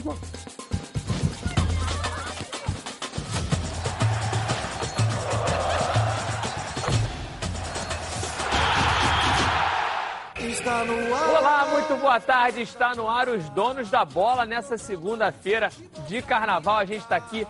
mesmo. Olá, muito boa tarde. Está no ar os donos da bola nessa segunda-feira de carnaval. A gente está aqui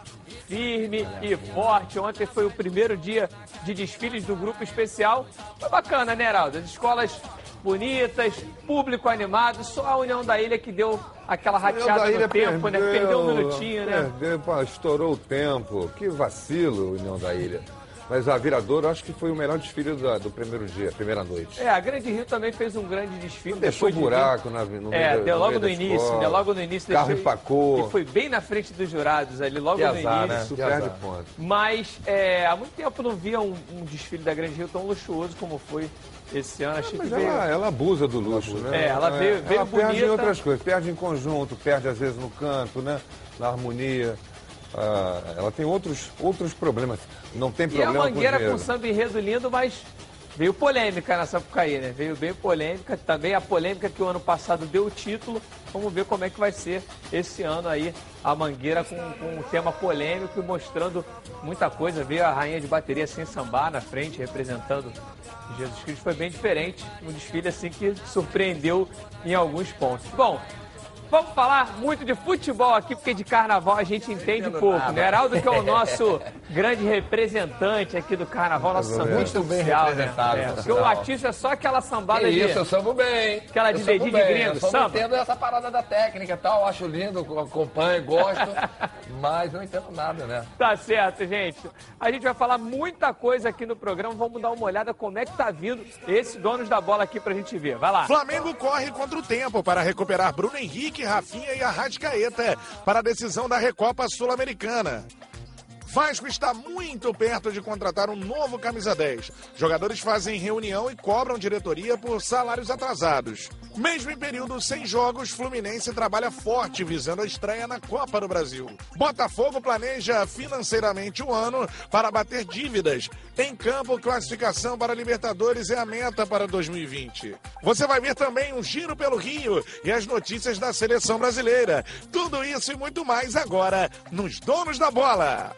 firme e forte. Ontem foi o primeiro dia de desfiles do grupo especial. Foi bacana, né, Heraldo? As escolas bonitas, público animado. Só a União da Ilha que deu aquela rateada no tempo, perdeu, né? Perdeu um minutinho, né? Perdeu, pô, estourou o tempo. Que vacilo, União da Ilha. Mas a Viradouro, acho que foi o melhor desfile do, do primeiro dia, primeira noite. É, a Grande Rio também fez um grande desfile. Deixou depois de buraco vir- na, no É, meio, deu logo no início, escola. né? Logo no início. Carro deixou- empacou. E foi bem na frente dos jurados ali, logo Que no azar, início. né? Perde azar. ponto. Mas é, há muito tempo não via um, um desfile da Grande Rio tão luxuoso como foi esse ano. Achei Mas que veio... ela, ela abusa do luxo, né? É, ela veio- veio ela perde em bonita. outras coisas, perde em conjunto, perde às vezes no canto, né? Na harmonia. Ah, ela tem outros, outros problemas. Não tem E a problema Mangueira com com samba enredo lindo, mas veio polêmica na Sapucaí, né? Veio bem polêmica. Também a polêmica que o ano passado deu o título. Vamos ver como é que vai ser esse ano aí a Mangueira com, com um tema polêmico e mostrando muita coisa. Veio a rainha de bateria sem sambar na frente, representando Jesus Cristo. Foi bem diferente. Um desfile assim que surpreendeu em alguns pontos. Bom, Vamos falar muito de futebol aqui, porque de carnaval a gente entende entendo pouco, nada. né? Heraldo, que é o nosso grande representante aqui do carnaval, nosso sambista Muito bem oficial, representado, né? É, por porque o sinal. artista é só aquela sambada Que de... isso, eu sambo bem. Aquela de Eu dedinho de gringo, eu samba? não entendo essa parada da técnica e tal. Acho lindo, acompanho, gosto. mas não entendo nada, né? Tá certo, gente. A gente vai falar muita coisa aqui no programa. Vamos dar uma olhada como é que tá vindo esse donos da bola aqui pra gente ver. Vai lá. Flamengo corre contra o tempo para recuperar Bruno Henrique, Rafinha e Arrascaeta para a decisão da Recopa Sul-Americana. Vasco está muito perto de contratar um novo camisa 10. Jogadores fazem reunião e cobram diretoria por salários atrasados. Mesmo em período sem jogos, Fluminense trabalha forte visando a estreia na Copa do Brasil. Botafogo planeja financeiramente o ano para bater dívidas. Em campo, classificação para Libertadores é a meta para 2020. Você vai ver também um giro pelo Rio e as notícias da seleção brasileira. Tudo isso e muito mais agora nos Donos da Bola.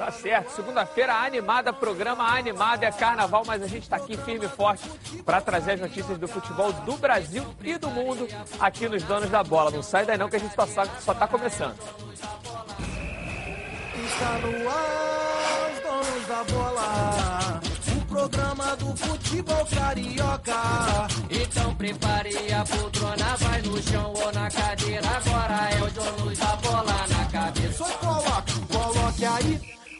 Tá certo. Segunda-feira animada, programa animado é carnaval, mas a gente tá aqui firme e forte pra trazer as notícias do futebol do Brasil e do mundo aqui nos Donos da Bola. Não sai daí não que a gente só, só, tá começando. Está no ar, os donos da bola. O programa do futebol carioca. Então prepare a poltrona, vai no chão ou na cadeira. Agora é o dono da bola na cabeça. Só coloque aí,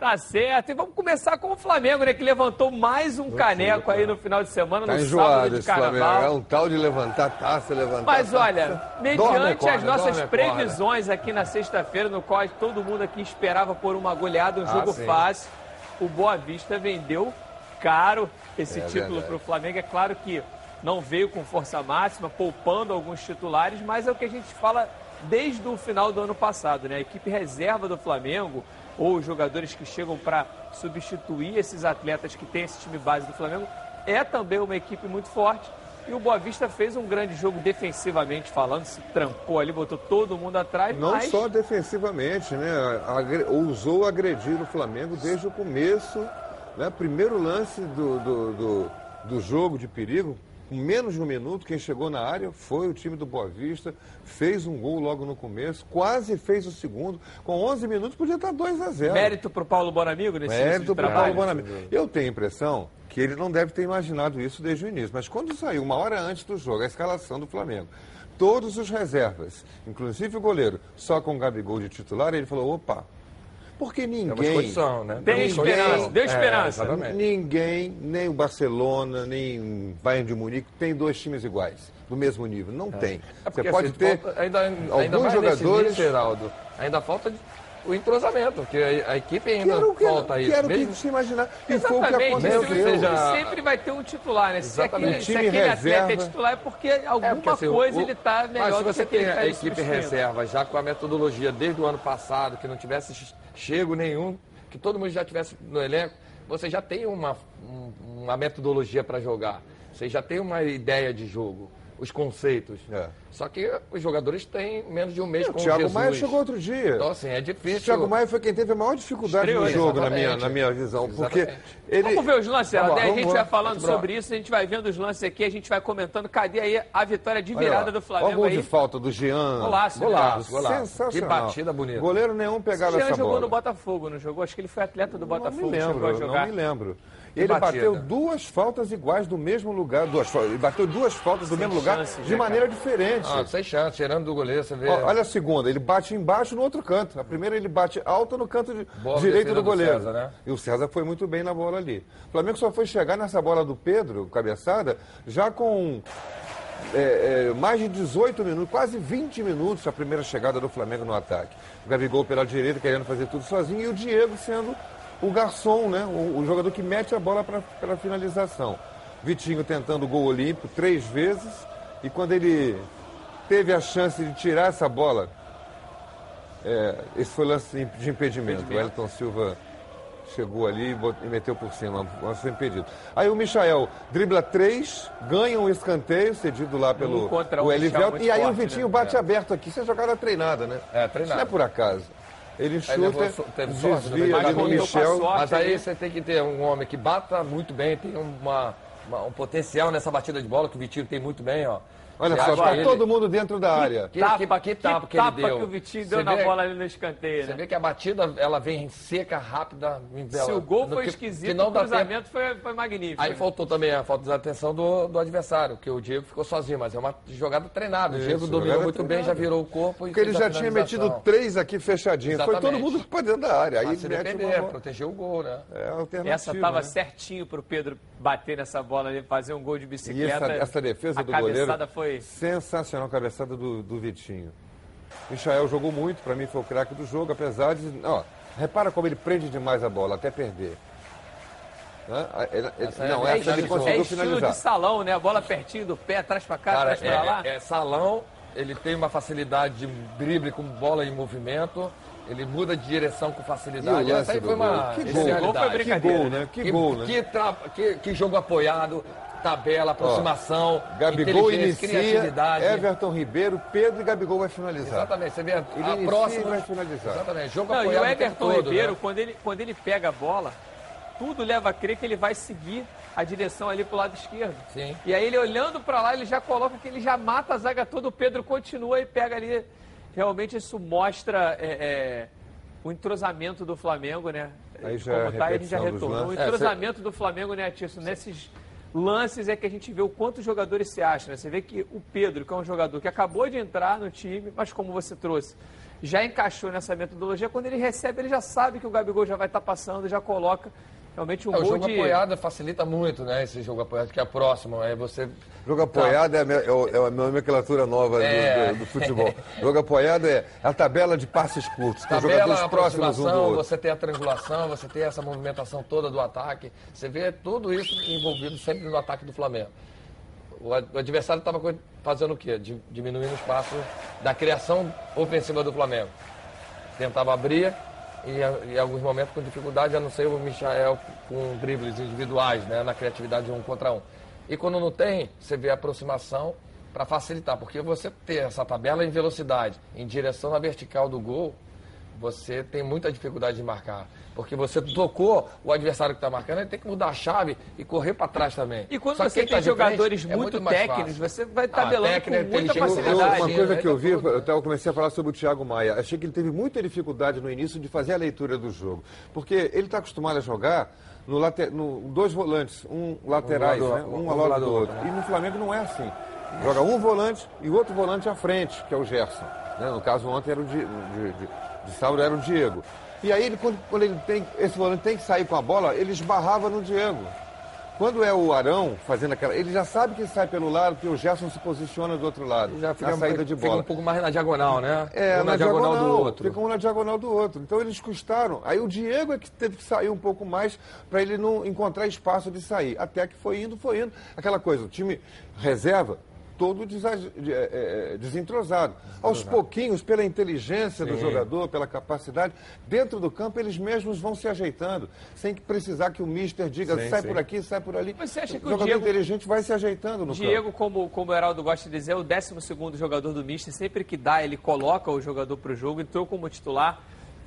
Tá certo. E vamos começar com o Flamengo, né? Que levantou mais um caneco aí no final de semana, Tá no enjoado sábado de carnaval. É um tal de levantar taça, levantar Mas taça. olha, Dorme, mediante as nossas dorme, previsões aqui na sexta-feira, no qual todo mundo aqui esperava por uma goleada, um Ah, jogo sim. fácil, o Boa Vista vendeu caro esse É título para o Flamengo. É claro que não veio com força máxima, poupando alguns titulares, mas é o que a gente fala desde o final do ano passado, né? A equipe reserva do Flamengo ou os jogadores que chegam para substituir esses atletas que têm esse time base do Flamengo é também uma equipe muito forte. E o Boa Vista fez um grande jogo defensivamente falando, se trancou ali, botou todo mundo atrás, Não mas só defensivamente, né? Agre- ousou agredir o Flamengo desde o começo. Né? Primeiro lance do, do, do, do jogo de perigo, com menos de um minuto, quem chegou na área foi o time do Boa Vista, fez um gol logo no começo, quase fez o segundo. Com 11 minutos podia estar 2 a 0. mérito para o Paulo Bonamigo nesse Mérito para trabalho. Paulo Bonamigo. Eu tenho a impressão que ele não deve ter imaginado isso desde o início. Mas quando saiu, uma hora antes do jogo, a escalação do Flamengo, todos os reservas, inclusive o goleiro, só com o Gabigol de titular, ele falou, opa, porque Temos ninguém... condição, né? Tem Temos esperança, deu É, esperança. exatamente. Ninguém, nem o Barcelona, nem o Bayern de Munique, tem dois times iguais, do mesmo nível. Não tem. É porque, Você pode assim, ter falta- ainda, ainda alguns jogadores... Geraldo, ainda falta o entrosamento, porque a, a equipe ainda Quero, quero, falta isso. quero que Mesmo- se imaginar. E foi o que Exatamente, Mesmo o que seja- sempre vai ter um titular, né? Se Exatamente. aquele, se Time aquele atleta é reserva. titular é porque alguma É, porque, assim, coisa o- ele tá Mas melhor se do que você tem que tá a equipe reserva já com a metodologia desde o ano passado, que não tivesse ch- chego nenhum, que todo mundo já tivesse no elenco, você já tem uma, um- uma metodologia para jogar. Você já tem uma ideia de jogo, os conceitos. É. Só que os jogadores têm menos de um mês O com Thiago Jesus. Maia chegou outro dia. Então, assim, é O difícil. Thiago Maia foi quem teve a maior dificuldade Estreou, no jogo, na minha, na minha visão. Porque Exatamente. ele. Vamos ver os lances, Daí a gente lá. vai falando Vamos lá. sobre isso, a gente vai vendo os lances aqui, a gente vai comentando. Cadê aí a vitória de virada do Olha o Flamengo gol aí? de falta do Jean. Golaço, né? Golaço, golaço. Sensacional. Que batida bonita. Goleiro nenhum pegava O Jean essa jogou bola. no Botafogo, não jogou? Acho que ele foi atleta do Não Botafogo, me chegou a lembro, não me lembro. Ele batida. bateu duas faltas iguais do mesmo lugar. Duas, ele bateu duas faltas do Sem mesmo lugar chances, de né, maneira cara? diferente. Ah, sem chance, tirando do goleiro, você vê. Ó, olha a segunda, ele bate embaixo no outro canto. A primeira ele bate alto no canto de- direito do do goleiro. César, né? E o César foi muito bem na bola ali. O Flamengo só foi chegar nessa bola do Pedro, cabeçada, já com é, é, mais de 18 minutos, quase 20 minutos a primeira chegada do Flamengo no ataque. O Gabigol pela direita querendo fazer tudo sozinho e o Diego sendo o garçom, né? o, o jogador que mete a bola para a finalização. Vitinho tentando o gol olímpico três vezes e quando ele teve a chance de tirar essa bola, é, esse foi o lance de impedimento. O Elton Silva chegou ali e meteu por cima, foi impedido. Aí o Michael dribla três, ganha um escanteio cedido lá pelo Um o Michel Elivelto, e aí o forte, Vitinho né? bate aberto aqui. Isso é jogada treinada, né? É, Isso treinado. não é por acaso. Ele chuta, so- teve sorte, desvia com a Michel. sorte. Mas aí você tem que ter um homem que bata muito bem, tem uma, uma- um potencial nessa batida de bola, que o Vitinho tem muito bem, ó. Olha Você só, tá ele- todo mundo dentro da área. Que, Tapa, que, que tapa que, tapa ele deu. que o Vitinho Você deu na vê- bola ali no escanteio, Você né? vê que a batida, ela vem seca, rápida, envela- Se o gol no foi que- esquisito, que não o cruzamento foi, foi magnífico. Aí faltou também a falta de atenção do, do adversário, que o Diego ficou sozinho, mas é uma jogada treinada. O Isso, Diego dominou muito bem, já virou o corpo e Porque ele a já tinha metido três aqui fechadinho. Foi todo mundo para dentro da área. Aí Mas se defender, uma proteger o gol, né? É a alternativa. Essa tava né? certinho pro Pedro bater nessa bola ali, fazer um gol de E bicicleta. essa, essa defesa a do goleiro. cabeçada foi Sensacional a cabeçada do, do Vitinho. Michael jogou muito, para mim foi o craque do jogo, apesar de. Ó, repara como ele prende demais a bola, até perder. Né? Ele- ele- Essa é não, essa ele conseguiu é estilo finalizar. de salão, né? A bola pertinho do pé, atrás pra cá, Cara, atrás pra lá. é, é salão, ele tem uma facilidade de drible com bola em movimento, ele muda de direção com E facilidade. o Essa aí foi do uma gol? Que Esse gol, gol foi que brincadeira, gol, né? Que, gol, né? Que, tra- que- que jogo apoiado, tabela, aproximação, Gabigol inteligência, inicia, criatividade. Everton Ribeiro, Pedro e Gabigol vai finalizar. Exatamente, você vê a, Ele a próxima. e vai finalizar. Exatamente, jogo Não, e apoiado o o Everton todo, Ribeiro, né? quando, ele, quando ele pega a bola, tudo leva a crer que ele vai seguir a direção ali pro lado esquerdo. Sim. E aí ele olhando pra lá, ele já coloca que ele já mata a zaga toda, o Pedro continua e pega ali. Realmente isso mostra é, é, o entrosamento do Flamengo, né? Aí já Como é a tá, ele já repetição dos retornou. O. É, entrosamento do Flamengo, né, Tício? Nesses lances é que a gente vê o quanto os jogadores se acham. Né? Você vê que o Pedro, que é um jogador que acabou de entrar no time, mas como você trouxe, já encaixou nessa metodologia. Quando ele recebe, ele já sabe que o Gabigol já vai estar passando, já coloca realmente um É, o jogo de... apoiado facilita muito, né? Esse jogo apoiado, que é próximo. Aí você. Jogo apoiado é, a me- é é a nomenclatura nova do- É. do, do futebol. Jogo apoiado é a tabela de passes curtos, com Tabela, jogadores próximos um do aproximação, outro. você tem a triangulação, você tem essa movimentação toda do ataque. Você vê tudo isso envolvido sempre no ataque do Flamengo. O ad- o adversário estava fazendo o quê? Di- Diminuindo o espaço da criação ofensiva do Flamengo. Tentava abrir e em alguns momentos com dificuldade, a não ser o Michael com dribles individuais, né, na criatividade de um contra um. E quando não tem, você vê a aproximação para facilitar, porque você ter essa tabela em velocidade, em direção na vertical do gol, você tem muita dificuldade de marcar. Porque você tocou o adversário que está marcando, ele tem que mudar a chave e correr para trás também. E quando Só você tem tá frente jogadores é muito, técnicos, você vai Ah, tabelando técnica, com muita inteligência, Eu- facilidade. uma Sim, coisa né? que eu vi, eu até comecei a falar sobre o Thiago Maia. Achei que ele teve muita dificuldade no início de fazer a leitura do jogo. Porque ele está acostumado a jogar no, late- no dois volantes, um laterais, Um do- né? um um ao do lado lado do outro. E no Flamengo não é assim. Joga um volante e o outro volante à frente, que é o Gerson. né? No caso, ontem era o Di- de, de, de sábado era o Diego. E aí, ele, quando, quando ele tem, esse volante tem que sair com a bola, ele esbarrava no Diego. Quando é o Arão fazendo aquela. Ele já sabe que sai pelo lado, que o Gerson se posiciona do outro lado. Já fica, na saída de fica bola. um pouco mais na diagonal, né? É, Ou na, diagonal, do outro. Fica um na diagonal do outro. Então eles custaram. Aí o Diego é que teve que sair um pouco mais para ele não encontrar espaço de sair. Até que foi indo, foi indo. Aquela coisa, o time reserva todo de- é, é, desentrosado. Aos pouquinhos, pela inteligência do Sim. jogador, pela capacidade, dentro do campo eles mesmos vão se ajeitando, sem que precisar que o mister diga Sim, sai sim. por aqui, sai por ali. Você acha que o jogador Diego- inteligente vai se ajeitando no campo. Diego, como, como o Heraldo gosta de dizer, é o 12 jogador do Mister. Sempre que dá, ele coloca o jogador para o jogo, entrou como titular.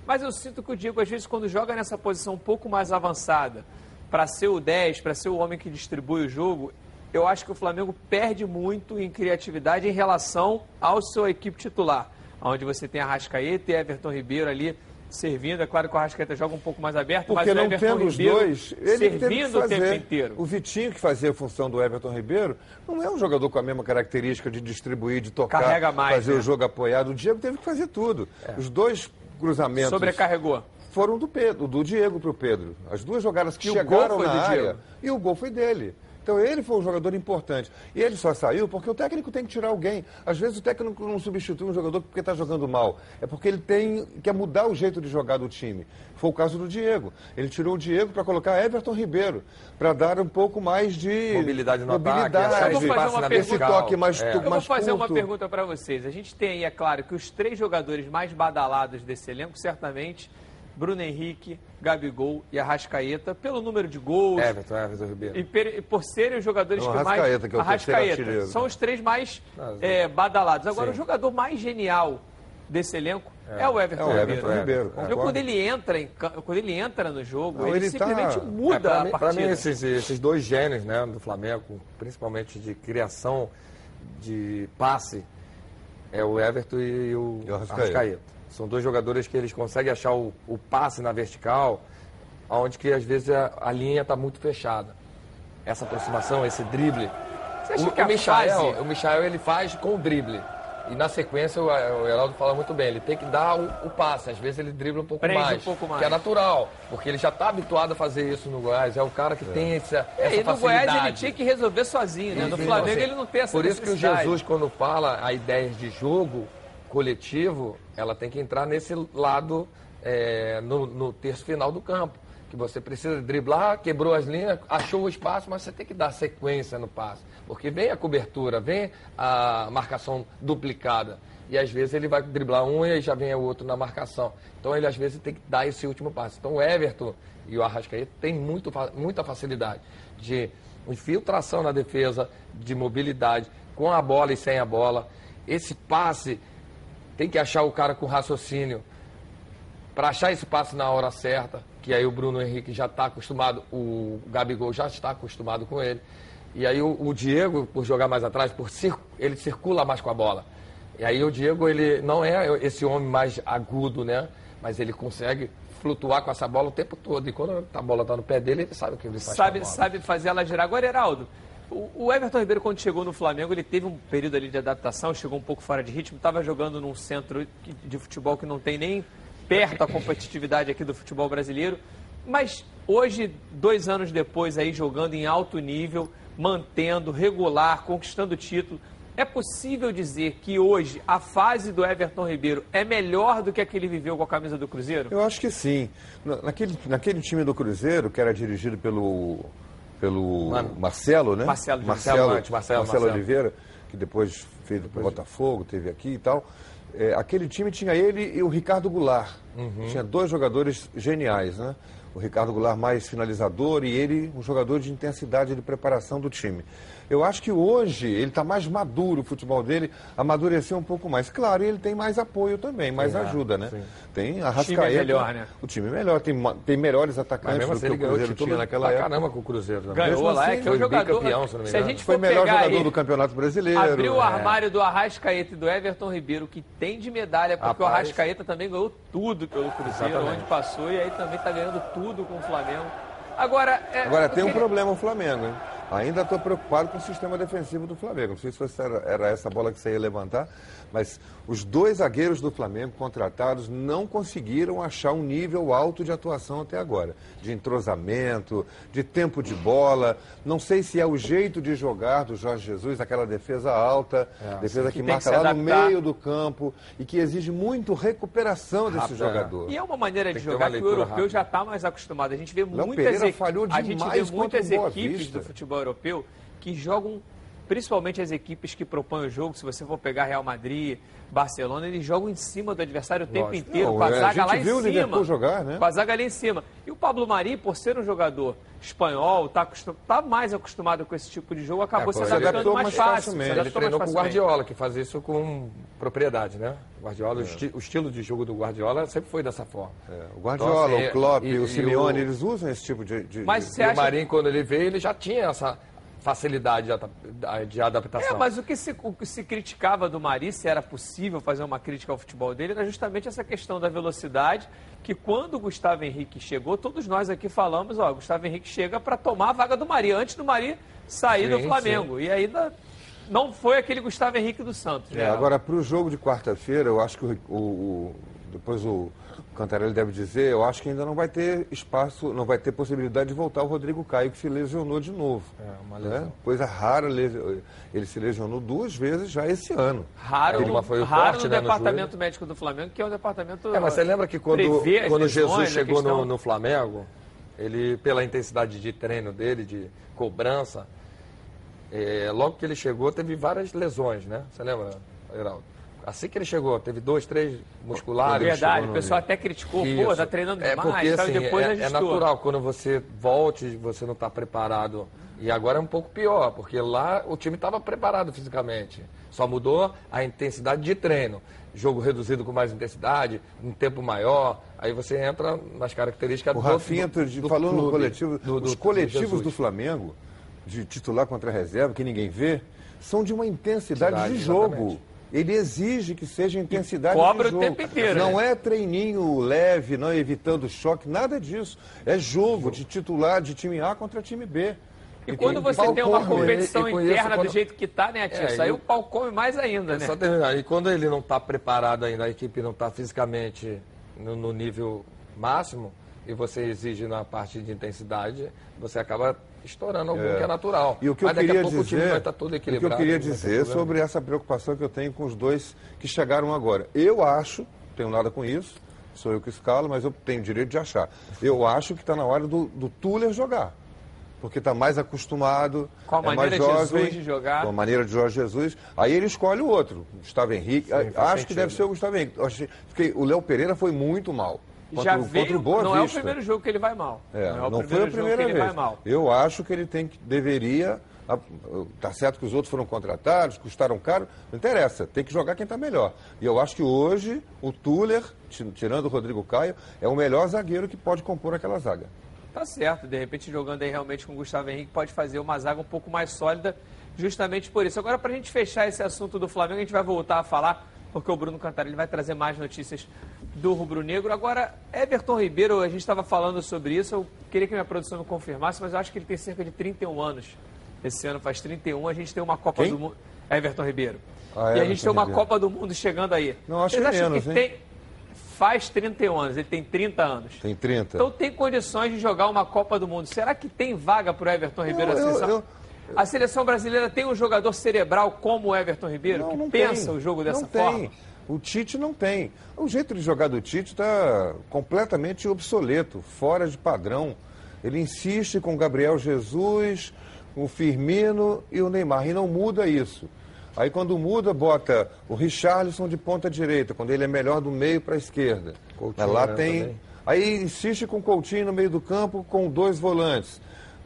Mas eu sinto que o Diego, às vezes, quando joga nessa posição um pouco mais avançada, para ser o 10, para ser o homem que distribui o jogo, eu acho que o Flamengo perde muito em criatividade em relação ao sua equipe titular. Onde você tem a Rascaeta e Everton Ribeiro ali servindo. É claro que o Arrascaeta joga um pouco mais aberto, Porque mas o não Everton tendo os Ribeiro dois, ele servindo o fazer. tempo inteiro. O Vitinho, que fazia a função do Everton Ribeiro, não é um jogador com a mesma característica de distribuir, de tocar, mais, fazer né? o jogo apoiado. O Diego teve que fazer tudo. Os dois cruzamentos Sobrecarregou. foram do Pedro, do Diego para o Pedro. As duas jogadas que E o chegaram gol foi na do área Diego. e o gol foi dele. Então ele foi um jogador importante. E ele só saiu porque o técnico tem que tirar alguém. Às vezes o técnico não substitui um jogador porque está jogando mal. É porque ele tem quer mudar o jeito de jogar do time. Foi o caso do Diego. Ele tirou o Diego para colocar Everton Ribeiro, para dar um pouco mais de Mobilidade no ataque, mobilidade, achar Eu vou fazer espaço uma na pergunta. esse toque mais, É. tu- Eu vou mais fazer uma curto. pergunta para vocês. A gente tem aí, é claro, que os três jogadores mais badalados desse elenco, certamente, Bruno Henrique, Gabigol e Arrascaeta, pelo número de gols Everton, Everton Ribeiro. e per- e por serem os jogadores Não, que mais... Arrascaeta, que é Arrascaeta. artilheiro. São os três mais Ah, é, badalados. Agora, sim. o jogador mais genial desse elenco é, o Everton É o Ribeiro. Everton Ribeiro. Então, concordo. quando ele entra em quando ele entra no jogo, Não, ele, ele tá- simplesmente É, muda pra a mim, partida. mim, esses, esses dois gênios né, do Flamengo, principalmente de criação de passe, é o Everton e o, E o Arrascaeta. Arrascaeta. São dois jogadores que eles conseguem achar o, o passe na vertical, onde que às vezes a, a linha está muito fechada. Essa aproximação, esse drible. Você acha o, que o Michael, fase- o Michael ele faz com o drible. E na sequência, o, o Heraldo fala muito bem, ele tem que dar o, o passe. Às vezes ele dribla um pouco Prende mais. um pouco mais. Que é natural, porque ele já está habituado a fazer isso no Goiás. É o cara que tem essa, É, essa e no facilidade. Goiás ele tinha que resolver sozinho, né? No Flamengo assim, ele não tem essa Por isso que o. Jesus, quando fala a ideias de jogo coletivo, ela tem que entrar nesse lado, é, no, no terço final do campo. Que você precisa driblar, quebrou as linhas, achou o espaço, mas você tem que dar sequência no passe. Porque vem a cobertura, vem a marcação duplicada. E às vezes ele vai driblar um e já vem o outro na marcação. Então ele às vezes tem que dar esse último passe. Então o Everton e o Arrascaeta têm muito, muita facilidade de infiltração na defesa, de mobilidade, com a bola e sem a bola. Esse passe tem que achar o cara com raciocínio para achar esse passe na hora certa, que aí o Bruno Henrique já está acostumado, o Gabigol já está acostumado com ele. E aí o, o Diego, por jogar mais atrás, por cir- ele circula mais com a bola. E aí o Diego, ele não é esse homem mais agudo, né? Mas ele consegue flutuar com essa bola o tempo todo. E quando a bola está no pé dele, ele sabe o que ele faz sabe, sabe fazer ela girar. Agora, Heraldo, o, Everton Ribeiro, quando chegou no Flamengo, ele teve um período ali de adaptação, chegou um pouco fora de ritmo, estava jogando num centro de futebol que não tem nem perto a competitividade aqui do futebol brasileiro. Mas hoje, dois anos depois, aí jogando em alto nível, mantendo, regular, conquistando título. É possível dizer que hoje a fase do Everton Ribeiro é melhor do que a que ele viveu com a camisa do Cruzeiro? Eu acho que sim. Na- Naquele, naquele time do Cruzeiro, que era dirigido pelo, pelo Mano. Marcelo, né? Marcelo de Marcelo, Marcelo Marcelo, Marcelo. Oliveira, que depois fez o Botafogo, teve aqui e tal. É, aquele time tinha ele e o Ricardo Goulart. Uhum. Tinha dois jogadores geniais, né? O Ricardo Goulart mais finalizador e ele um jogador de intensidade de preparação do time. Eu acho que hoje ele está mais maduro, o futebol dele amadureceu um pouco mais. Claro, e ele tem mais apoio também, mais é, ajuda, né? sim. Tem a Rascaeta. melhor, né? O time é melhor, tem, tem melhores Mas atacantes mesmo do assim que ele o ganhou o Cruzeiro tinha naquela época. caramba com o Cruzeiro. também. Ganhou Mesmo lá, assim, é que é um foi jogador. bicampeão, se não me se a engano. gente Foi for o melhor pegar jogador aí, do Campeonato Brasileiro. Abrir o é. armário do Arrascaeta e do Everton Ribeiro, que tem de medalha, porque o Rapaz. Arrascaeta também ganhou tudo pelo Cruzeiro, Exatamente. onde passou, e aí também está ganhando tudo com o Flamengo. Agora, é, Agora tem um problema o Flamengo, hein? Ainda estou preocupado com o sistema defensivo do Flamengo. Não sei se era essa bola que você ia levantar, mas os dois zagueiros do Flamengo contratados não conseguiram achar um nível alto de atuação até agora. De entrosamento, de tempo de bola. Não sei se é o jeito de jogar do Jorge Jesus, aquela defesa alta, É, defesa que que, que marca se lá no meio do campo e que exige muito recuperação desse Rápido, é. jogador. E é uma maneira Tem de que jogar que o europeu rápida. já está mais acostumado. A gente vê Léo muitas, falhou a gente vê muitas equipes do futebol europeu que jogam, principalmente as equipes que propõem o jogo. Se você for pegar Real Madrid, Barcelona, eles jogam em cima do adversário o tempo Lógico. inteiro, Não, com a é, a zaga gente lá em viu o cima. Jogar, né? Com a zaga ali em cima. E o Pablo Mari, por ser um jogador espanhol, está tá mais acostumado com esse tipo de jogo, acabou É, se adaptando mais mais fácil. Ele treinou com o. Guardiola, que faz isso com propriedade, né? O Guardiola, o, esti- o estilo de jogo do Guardiola sempre foi dessa forma. É, o Guardiola, Então, assim, o Klopp, e- o e Simeone, o- eles usam esse tipo de... de- Mas de- Você e acha- o Marinho, quando ele veio, ele já tinha essa facilidade de adap- de adaptação. É, mas o que, se, o que se criticava do Mari, se era possível fazer uma crítica ao futebol dele, era justamente essa questão da velocidade, que quando o Gustavo Henrique chegou, todos nós aqui falamos, ó, Gustavo Henrique chega para tomar a vaga do Mari, antes do Mari sair do Sim, Flamengo. E ainda não foi aquele Gustavo Henrique do Santos. É, né? agora, para o jogo de quarta-feira, eu acho que o, o- o- depois o Cantarelli deve dizer, eu acho que ainda não vai ter espaço, não vai ter possibilidade de voltar o Rodrigo Caio, que se lesionou de novo. É, uma né? lesão. Coisa rara, ele se lesionou duas vezes já esse ano. Raro, É, uma no, foi o raro corte, no né, no departamento joelho. médico do Flamengo, que é um departamento. É, mas você lembra que quando, quando lesões, Jesus chegou questão- no, no Flamengo, ele, pela intensidade de treino dele, de cobrança, é, logo que ele chegou, teve várias lesões, né? Você lembra, Geraldo? Assim que ele chegou, teve dois, três É musculares. verdade, chegou o no- pessoal até criticou, pô, Isso. tá treinando é demais, porque, tal, e assim, depois é, é ajustou. natural, quando você volte, você não está preparado. E agora é um pouco pior, porque lá o time estava preparado fisicamente. Só mudou a intensidade de treino. Jogo reduzido com mais intensidade, um tempo maior. Aí você entra nas características O do Rafinha do, de- do falou no clube, coletivo, do- do- os coletivos do Flamengo, de titular contra a reserva, que ninguém vê, são de uma intensidade Intensidade, de jogo. exatamente. Ele exige que seja intensidade cobra de o jogo. tempo inteiro, Não né? é treininho leve, não evitando choque, nada disso. É jogo de titular de time A contra time B. E quando você tem uma come. competição E interna quando- do jeito que tá, né, Tia? É, Isso aí e o pau come mais ainda, né? Só terminar. E quando ele não está preparado ainda, a equipe não está fisicamente no, no nível máximo, e você exige na parte de intensidade, você acaba estourando algum É. que é natural. E o que Mas eu daqui queria a pouco o time dizer, vai estar todo o que equilibrado. eu queria dizer sobre essa preocupação que eu tenho com os dois que chegaram agora. Eu acho, tenho nada com isso, sou eu que escalo, mas eu tenho direito de achar. Eu acho que está na hora do, do Tuller jogar. Porque está mais acostumado, Com a é mais maneira de jovem, Jesus de jogar. Com a maneira de Jorge Jesus. Aí ele escolhe o outro, Gustavo Henrique. faz acho que sentido. deve ser o Gustavo Henrique. Porque o Léo Pereira foi muito mal. Contra, Já veio, Boa não é o Vista. primeiro jogo que ele vai mal. É, não é não, o foi a primeiro jogo primeira que ele vez. vai mal. Eu acho que ele tem que deveria. a- Tá certo que os outros foram contratados, custaram caro, não interessa, tem que jogar quem está melhor. E eu acho que hoje o Tuller, ti- tirando o Rodrigo Caio, é o melhor zagueiro que pode compor aquela zaga. Tá certo, de repente jogando aí realmente com o Gustavo Henrique pode fazer uma zaga um pouco mais sólida, justamente por isso. Agora, para a gente fechar esse assunto do Flamengo, a gente vai voltar a falar, porque o Bruno Cantarelli vai trazer mais notícias do Rubro Negro. Agora, Everton Ribeiro, a gente estava falando sobre isso, eu queria que minha produção me confirmasse, mas eu acho que ele tem cerca de 31 anos. Esse ano faz 31, a gente tem uma Copa Quem? do Mundo. Everton Ribeiro. Ah, e a gente Everton tem uma Ribeiro. Copa do Mundo chegando aí. Não, acho Vocês que acham menos, que tem. Faz 31 anos, ele tem 30 anos. Tem 30. Então tem condições de jogar uma Copa do Mundo. Será que tem vaga para o Everton Ribeiro Eu- eu- eu- A seleção brasileira tem um jogador cerebral como o Everton Ribeiro, que pensa tem. o jogo dessa não forma? Tem. O Tite não tem. O jeito de jogar do Tite está completamente obsoleto, fora de padrão. Ele insiste com o Gabriel Jesus, o Firmino e o Neymar, e não muda isso. Aí quando muda, bota o Richarlison de ponta direita, quando ele é melhor do meio para a esquerda. Coutinho, Lá né, tem. também. Aí insiste com o Coutinho no meio do campo, com dois volantes.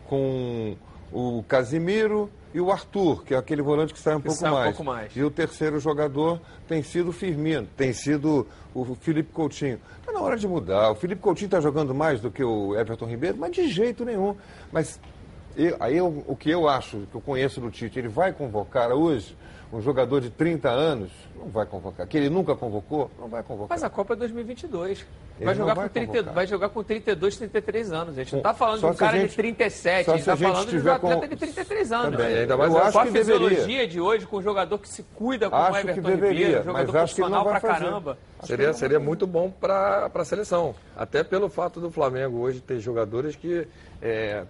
Com o Casimiro e o Arthur, que é aquele volante que sai um, Que pouco, sai um mais. pouco mais. E o terceiro jogador tem sido o Firmino, tem sido o Felipe Coutinho. Está na hora de mudar. O Felipe Coutinho está jogando mais do que o Everton Ribeiro, mas de jeito nenhum. Mas E, aí eu- o que eu acho, que eu conheço do Tite, ele vai convocar hoje um jogador de 30 anos? Não vai convocar. Que ele nunca convocou? Não vai convocar. Mas a Copa é 2022. Ele Vai jogar, vai com 30, convocar. vai jogar com 32, 33 anos. A gente não está falando de só um se a cara gente- de 37, só a gente está falando de um atleta com- de 33 anos. Também. E ainda mais eu a- acho a que deveria. fisiologia de hoje, com um jogador que se cuida como Acho o que Everton deveria, Ribeiro, mas jogador acho que ele não profissional vai pra fazer. caramba. Seria, seria muito bom para a seleção. Até pelo fato do Flamengo hoje ter jogadores que. é,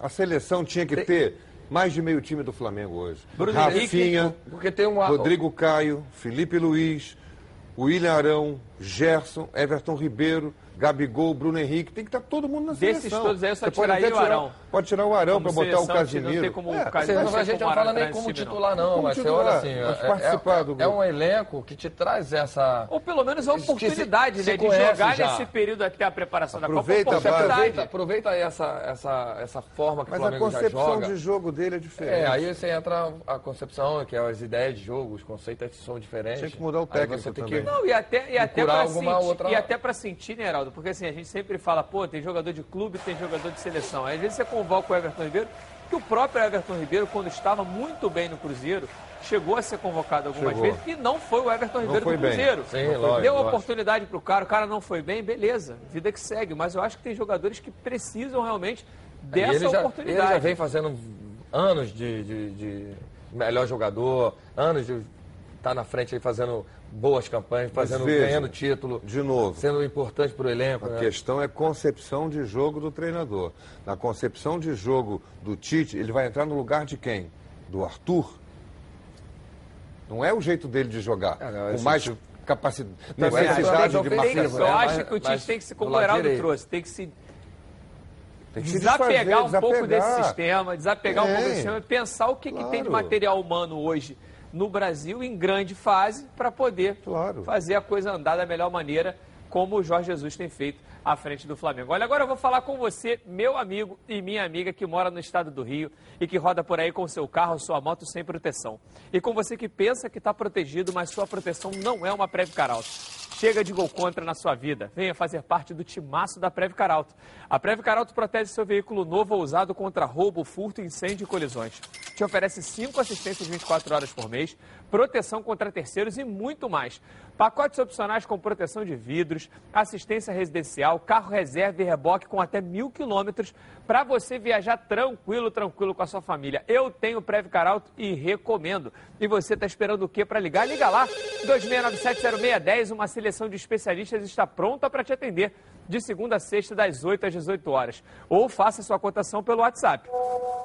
A seleção tinha que ter mais de meio time do Flamengo hoje. Bruno Rafinha, Henrique. Rodrigo Caio, Felipe Luiz, William Arão, Gerson, Everton Ribeiro, Gabigol, Bruno Henrique. Tem que estar todo mundo na Desses seleção. todos aí, eu só Você pode tiraria até o tirar- Arão. Pode tirar o Arão para botar o Casimiro. Não tem como É, o Casimiro. Você, não não- tem a gente como não fala nem como titular, não, Como mas você titular, olha assim. mas é- participar é, do é grupo. um elenco que te traz essa. Ou pelo menos a Que se- oportunidade se né, de jogar já. nesse período até a preparação da Copa. Aproveita a oportunidade. Aproveita, aproveita aí essa, essa, essa forma que Mas o a Flamengo já concepção joga. de jogo dele é diferente. É, aí você entra a concepção, que é as ideias de jogo, os conceitos são diferentes. Tinha que mudar o técnico tem também. Não, e até, e até pra sentir, né, Heraldo? Porque assim, a gente sempre fala, pô, tem jogador de clube, tem jogador de seleção. Aí, às vezes você convoca o Everton Ribeiro, que o próprio Everton Ribeiro, quando estava muito bem no Cruzeiro, chegou a ser convocado algumas Chegou. vezes e não foi o Everton Ribeiro do. Cruzeiro. Sim, Deu lógico. oportunidade pro cara, o cara não foi bem, beleza, vida que segue. Mas eu acho que tem jogadores que precisam realmente dessa ele já, oportunidade. Ele já vem fazendo anos de, de- de melhor jogador, anos de estar na frente aí fazendo boas campanhas, fazendo, veja, ganhando título, De novo, sendo importante para o elenco. a né? questão é concepção de jogo do treinador. Na concepção de jogo do Tite, ele vai entrar no lugar de quem? Do Arthur? Não é o jeito dele de jogar. Ah, não, com esse mais tipo- capacidade, é necessidade mais de marcação. eu acho que o Tite mas tem que se, como o Heraldo trouxe, tem que se Tem que se desapegar desfazer, um pouco desse desapegar. sistema, desapegar um pouco desse sistema e pensar o que, que tem de Claro. material humano hoje no Brasil em grande fase para poder Claro. fazer a coisa andar da melhor maneira, como o Jorge Jesus tem feito à frente do Flamengo. Olha, agora eu vou falar com você, meu amigo e minha amiga que mora no estado do Rio e que roda por aí com seu carro, sua moto sem proteção. E com você que pensa que está protegido, mas sua proteção não é uma Preve Caralto. Chega de gol contra na sua vida. Venha fazer parte do timaço da Preve Caralto. A Preve Caralto protege seu veículo novo ou usado contra roubo, furto, incêndio e colisões. Te oferece cinco assistências 24 horas por mês, proteção contra terceiros e muito mais. Pacotes opcionais com proteção de vidros, assistência residencial, carro reserva e reboque com até mil quilômetros para você viajar tranquilo, tranquilo com a sua família. Eu tenho Preve Caralto e recomendo. E você está esperando o quê para ligar? Liga lá. 26970610, uma seleção de especialistas está pronta para te atender. De segunda a sexta, das 8 às 18 horas. Ou faça sua cotação pelo WhatsApp.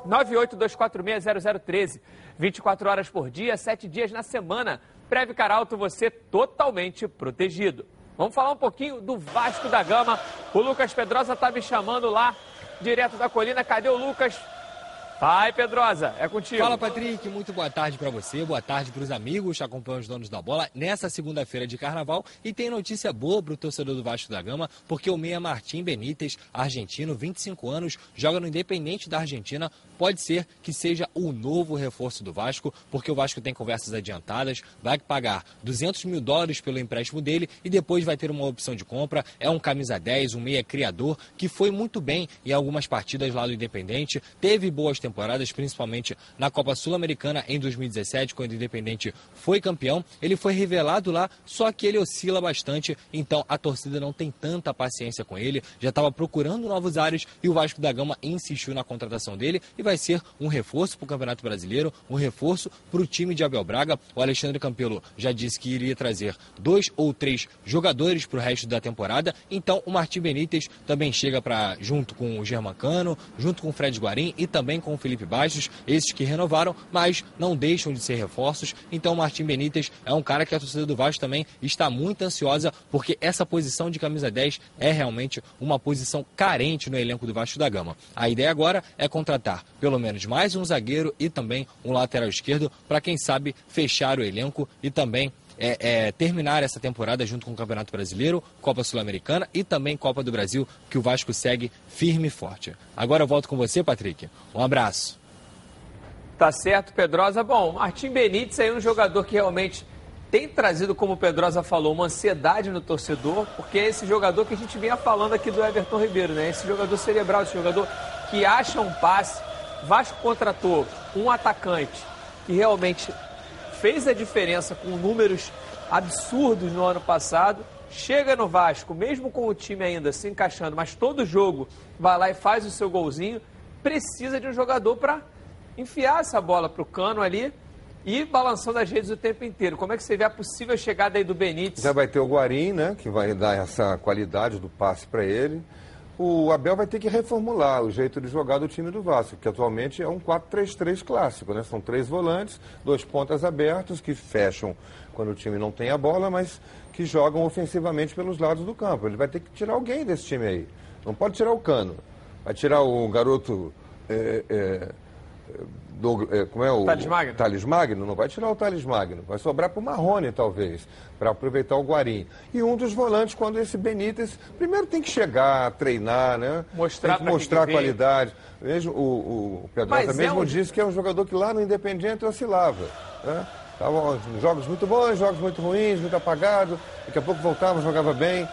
982460013. 24 horas por dia, 7 dias na semana. Preve Caralto, você totalmente protegido. Vamos falar um pouquinho do Vasco da Gama. O Lucas Pedrosa está me chamando lá, direto da colina. Cadê o Lucas? Vai, Pedrosa, é contigo. Fala, Patrick. Muito boa tarde para você, boa tarde para os amigos acompanham os donos da bola nessa segunda-feira de carnaval. E tem notícia boa para o torcedor do Vasco da Gama, porque o meia Martim Benítez, argentino, 25 anos, joga no Independente da Argentina. Pode ser que seja o novo reforço do Vasco, porque o Vasco tem conversas adiantadas, vai pagar 200 mil dólares pelo empréstimo dele e depois vai ter uma opção de compra. É um camisa 10, um meia criador, que foi muito bem em algumas partidas lá do Independente, teve boas temporadas, principalmente na Copa Sul-Americana em 2017, quando o Independente foi campeão. Ele foi revelado lá, só que ele oscila bastante, então a torcida não tem tanta paciência com ele, já estava procurando novos ares e o Vasco da Gama insistiu na contratação dele e vai ser um reforço para o Campeonato Brasileiro, um reforço para o time de Abel Braga. O Alexandre Campelo já disse que iria trazer dois ou três jogadores para o resto da temporada, então o Martim Benítez também chega para junto com o Germancano, junto com o Fred Guarim e também com o Felipe Baixos, esses que renovaram, mas não deixam de ser reforços. Então o Martim Benítez é um cara que a torcida do Vasco também está muito ansiosa, porque essa posição de camisa 10 é realmente uma posição carente no elenco do Vasco da Gama. A ideia agora é contratar pelo menos mais um zagueiro e também um lateral esquerdo para quem sabe fechar o elenco e também é, é, terminar essa temporada junto com o Campeonato Brasileiro, Copa Sul-Americana e também Copa do Brasil, que o Vasco segue firme e forte. Agora eu volto com você, Patrick. Um abraço. Tá certo, Pedrosa. Bom, Martim Benítez é um jogador que realmente tem trazido, como o Pedrosa falou, uma ansiedade no torcedor, porque é esse jogador que a gente vinha falando aqui do Everton Ribeiro, né? Esse jogador cerebral, esse jogador que acha um passe, Vasco contratou um atacante que realmente fez a diferença com números absurdos no ano passado. Chega no Vasco, mesmo com o time ainda se encaixando, mas todo jogo vai lá e faz o seu golzinho. Precisa de um jogador para enfiar essa bola para o cano ali e balançando as redes o tempo inteiro. Como é que você vê a possível chegada aí do Benítez? Já vai ter o Guarim, né? Que vai dar essa qualidade do passe para ele. O Abel vai ter que reformular o jeito de jogar do time do Vasco, que atualmente é um 4-3-3 clássico, né? São três volantes, dois pontas abertos que fecham quando o time não tem a bola, mas que jogam ofensivamente pelos lados do campo. Ele vai ter que tirar alguém desse time aí. Não pode tirar o Cano. Vai tirar o garoto. É, é, do, é, como é o. Thales Magno. Thales Magno, não vai tirar o Thales Magno. Vai sobrar para o Marrone, talvez, para aproveitar o Guarim. E um dos volantes, quando esse Benítez. Primeiro tem que chegar, treinar, né? Mostrar tem que mostrar que qualidade. Mesmo, o, o Pedrosa Mas é mesmo um- disse que é um jogador que lá no Independiente oscilava. Né? Tava jogos muito bons, jogos muito ruins, muito apagado. Daqui a pouco voltava, jogava bem.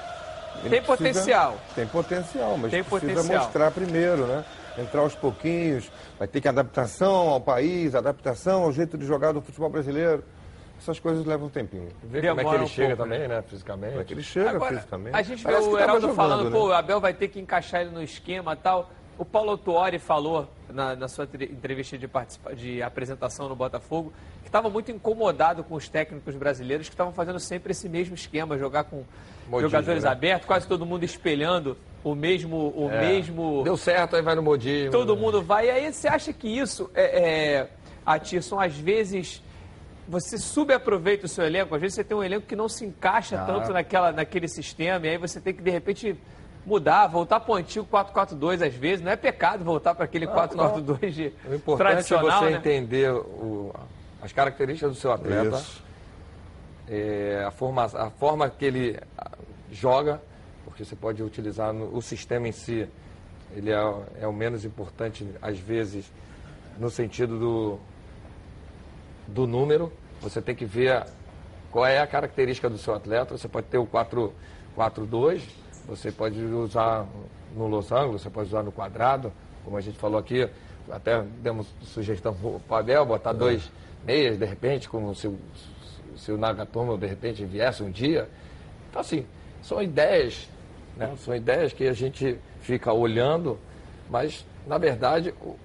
Ele Tem potencial. Tem potencial, mas Tem precisa potencial. mostrar primeiro, né? Entrar aos pouquinhos, vai ter que adaptação ao país, adaptação ao jeito de jogar do futebol brasileiro. Essas coisas levam um tempinho. Ver como é que ele um chega pouco, também, né, fisicamente. Como é que ele chega Agora, fisicamente. a gente vê Parece o Heraldo jogando, falando, né? pô, o Abel vai ter que encaixar ele no esquema e tal. O Paulo Tuori falou na, na sua tre- entrevista de, de apresentação no Botafogo que estava muito incomodado com os técnicos brasileiros que estavam fazendo sempre esse mesmo esquema, jogar com Modismo, jogadores né? abertos, quase todo mundo espelhando o mesmo, o É. mesmo Deu certo, aí vai no modismo. todo mundo vai. E aí você acha que isso, é, é, Atirson, às vezes você subaproveita o seu elenco? Às vezes você tem um elenco que não se encaixa Ah. tanto naquela, naquele sistema, e aí você tem que, de repente, mudar, voltar para o antigo 4-4-2 às vezes. Não é pecado voltar para aquele 4-4-2 de O importante é tradicional, você né? entender o- as características do seu atleta, Isso. é, a, forma, a forma que ele joga, porque você pode utilizar no- o sistema em si, ele é, é o menos importante, às vezes, no sentido do, do número. Você tem que ver qual é a característica do seu atleta. Você pode ter o 4-4-2, você pode usar no losango, você pode usar no quadrado, como a gente falou aqui. Até demos sugestão para o Abel, botar dois meias, de repente, como se, se o Nagatomo, de repente, viesse um dia. Então, assim, são ideias, né? São ideias que a gente fica olhando, mas, na verdade, o,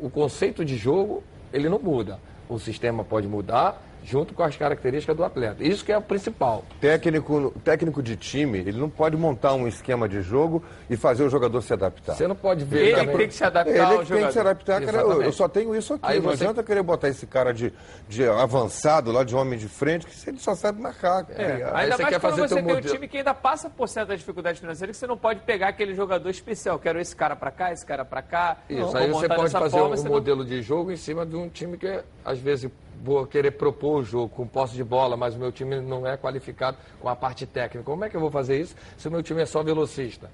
o conceito de jogo, ele não muda. O sistema pode mudar junto com as características do atleta. Isso que é o principal. Técnico, técnico de time, ele não pode montar um esquema de jogo e fazer o jogador se adaptar. Você não pode ver Ele também- tem que se adaptar Ele ao tem que se adaptar. cara. Eu, eu só tenho isso aqui. Aí não você- adianta querer botar esse cara de, de avançado lá, de homem de frente, que ele só sabe marcar. É, Aí ainda você mais quer quando fazer você tem um modelo. time que ainda passa por certa dificuldade financeira, que você não pode pegar aquele jogador especial. Quero esse cara pra cá, esse cara pra cá. Isso, aí você pode fazer forma, um você não- modelo de jogo em cima de um time que, às vezes, vou querer propor o jogo com posse de bola, mas o meu time não é qualificado com a parte técnica. Como é que eu vou fazer isso se o meu time é só velocista?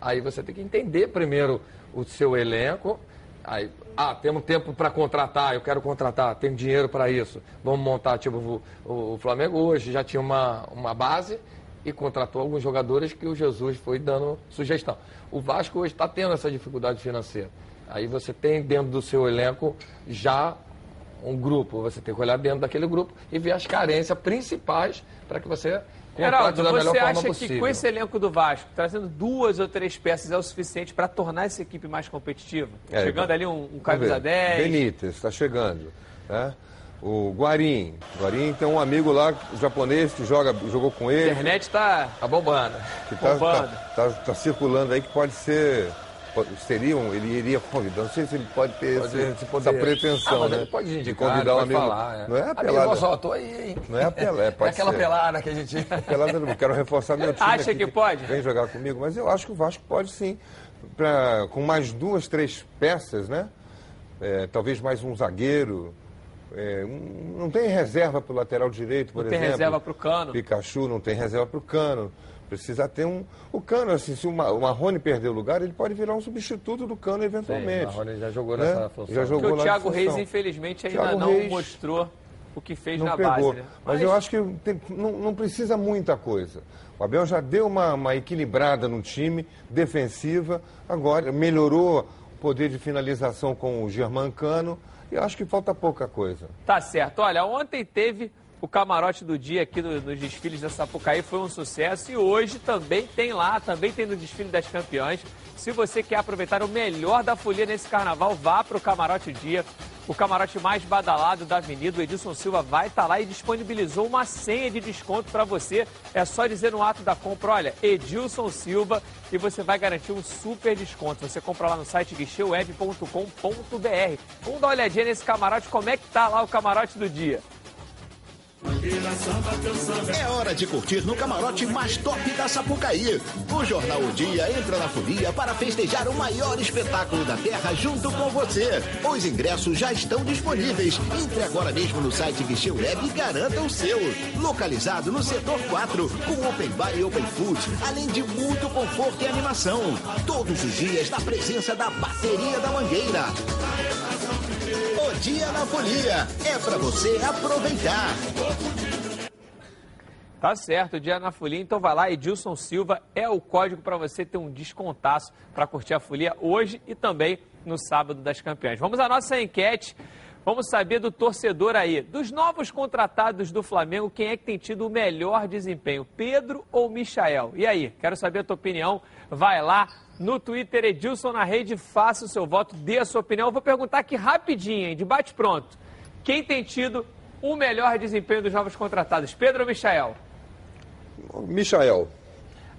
Aí você tem que entender primeiro o seu elenco. Aí, ah, temos tempo para contratar, eu quero contratar, tenho dinheiro para isso. Vamos montar, tipo, o, o Flamengo hoje já tinha uma, uma base e contratou alguns jogadores que o Jesus foi dando sugestão. O Vasco hoje está tendo essa dificuldade financeira. Aí você tem dentro do seu elenco já um grupo, você tem que olhar dentro daquele grupo e ver as carências principais para que você Geraldo, da melhor você acha que com esse elenco do Vasco, trazendo duas ou três peças é o suficiente para tornar essa equipe mais competitiva? É, Chegando ali um, um camisa ver. 10. Benítez, está chegando. Né? O Guarim. Guarim tem um amigo lá, japonês, que joga, jogou com A ele. internet está Tá bombando. que está bombando. circulando aí que pode ser. Pode- Seria um, ele iria convidar, não sei se ele pode ter Pode esse- essa pretensão, Ah, né? ele pode de indicar, convidar ele um amigo. falar. é. Não é a Amigo, pelada. ó, só tô aí, hein? Não é a pelada, pode é aquela ser. pelada que a gente... Pelada não, quero reforçar meu time. Acha aqui, que pode? Vem jogar comigo, mas eu acho que o Vasco pode sim. Pra, com mais duas, três peças, né? É, talvez mais um zagueiro. É, um- não tem reserva para o lateral direito, por Não tem exemplo. reserva pro Cano. Pikachu não tem reserva para o Cano. Precisa ter um. O Cano, assim, se o Ma- o Marrone perder o lugar, ele pode virar um substituto do Cano eventualmente. o Marrone já jogou né? nessa função. Já jogou Porque o Thiago Reis, infelizmente, ainda Thiago não Reis mostrou o que fez não na pegou. base. Né? Mas, eu acho que tem- não, não precisa muita coisa. O Abel já deu uma, uma equilibrada no time, defensiva, agora melhorou poder de finalização com o Germancano. E acho que falta pouca coisa. Tá certo. Olha, ontem teve o camarote do dia aqui no, nos desfiles da Sapucaí, foi um sucesso. E hoje também tem lá, também tem no desfile das campeãs. Se você quer aproveitar o melhor da folia nesse carnaval, vá para o camarote dia. O camarote mais badalado da avenida, o Edilson Silva vai estar lá e disponibilizou uma senha de desconto para você. É só dizer no ato da compra, olha, Edilson Silva, e você vai garantir um super desconto. Você compra lá no site guicheweb.com.br. Vamos dar uma olhadinha nesse camarote, como é que tá lá o camarote do dia. É hora de curtir no camarote mais top da Sapucaí. O Jornal O Dia entra na folia para festejar o maior espetáculo da Terra junto com você. Os ingressos já estão disponíveis. Entre agora mesmo no site Guicheu Web e garanta o seu. Localizado no setor 4, com open bar e open food, além de muito conforto e animação. Todos os dias na presença da bateria da Mangueira. O Dia na Folia é para você aproveitar. Tá certo, dia na folia, então vai lá, Edilson Silva é o código para você ter um descontaço para curtir a folia hoje e também no sábado das campeãs. Vamos à nossa enquete. Vamos saber do torcedor aí, dos novos contratados do Flamengo, quem é que tem tido o melhor desempenho, Pedro ou Michael? E aí, quero saber a tua opinião. Vai lá no Twitter, Edilson na rede, faça o seu voto, dê a sua opinião. Eu vou perguntar aqui rapidinho, hein, debate pronto. Quem tem tido o melhor desempenho dos novos contratados, Pedro ou Michael? Michael.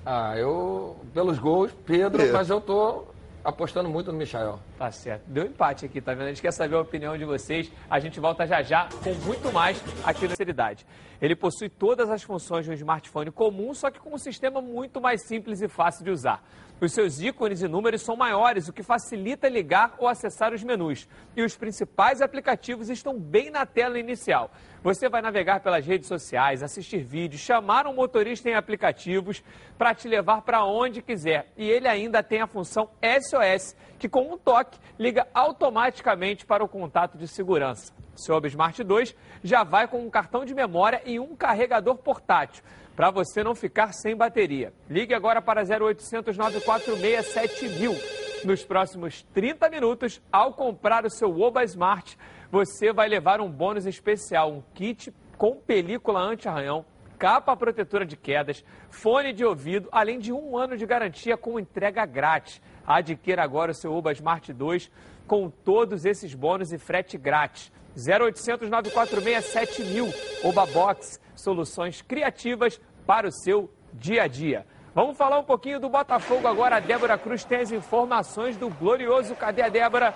Ah, eu, pelos gols, Pedro, É. mas eu tô apostando muito no Michael. Tá certo. Deu empate aqui, tá vendo? A gente quer saber a opinião de vocês. A gente volta já já com muito mais aqui na Seriedade. Ele possui todas as funções de um smartphone comum, só que com um sistema muito mais simples e fácil de usar. Os seus ícones e números são maiores, o que facilita ligar ou acessar os menus. E os principais aplicativos estão bem na tela inicial. Você vai navegar pelas redes sociais, assistir vídeos, chamar um motorista em aplicativos para te levar para onde quiser. E ele ainda tem a função SOS, que com um toque liga automaticamente para o contato de segurança. Seu Smart 2 já vai com um cartão de memória e um carregador portátil, para você não ficar sem bateria. Ligue agora para 0800 946 7000. Nos próximos 30 minutos, ao comprar o seu Oba Smart, você vai levar um bônus especial, um kit com película anti-arranhão, capa protetora de quedas, fone de ouvido, além de um ano de garantia com entrega grátis. Adquira agora o seu Uba Smart 2 com todos esses bônus e frete grátis. 0800 946 7000 Oba Box, soluções criativas para o seu dia a dia. Vamos falar um pouquinho do Botafogo agora. A Débora Cruz tem as informações do glorioso. Cadê a Débora?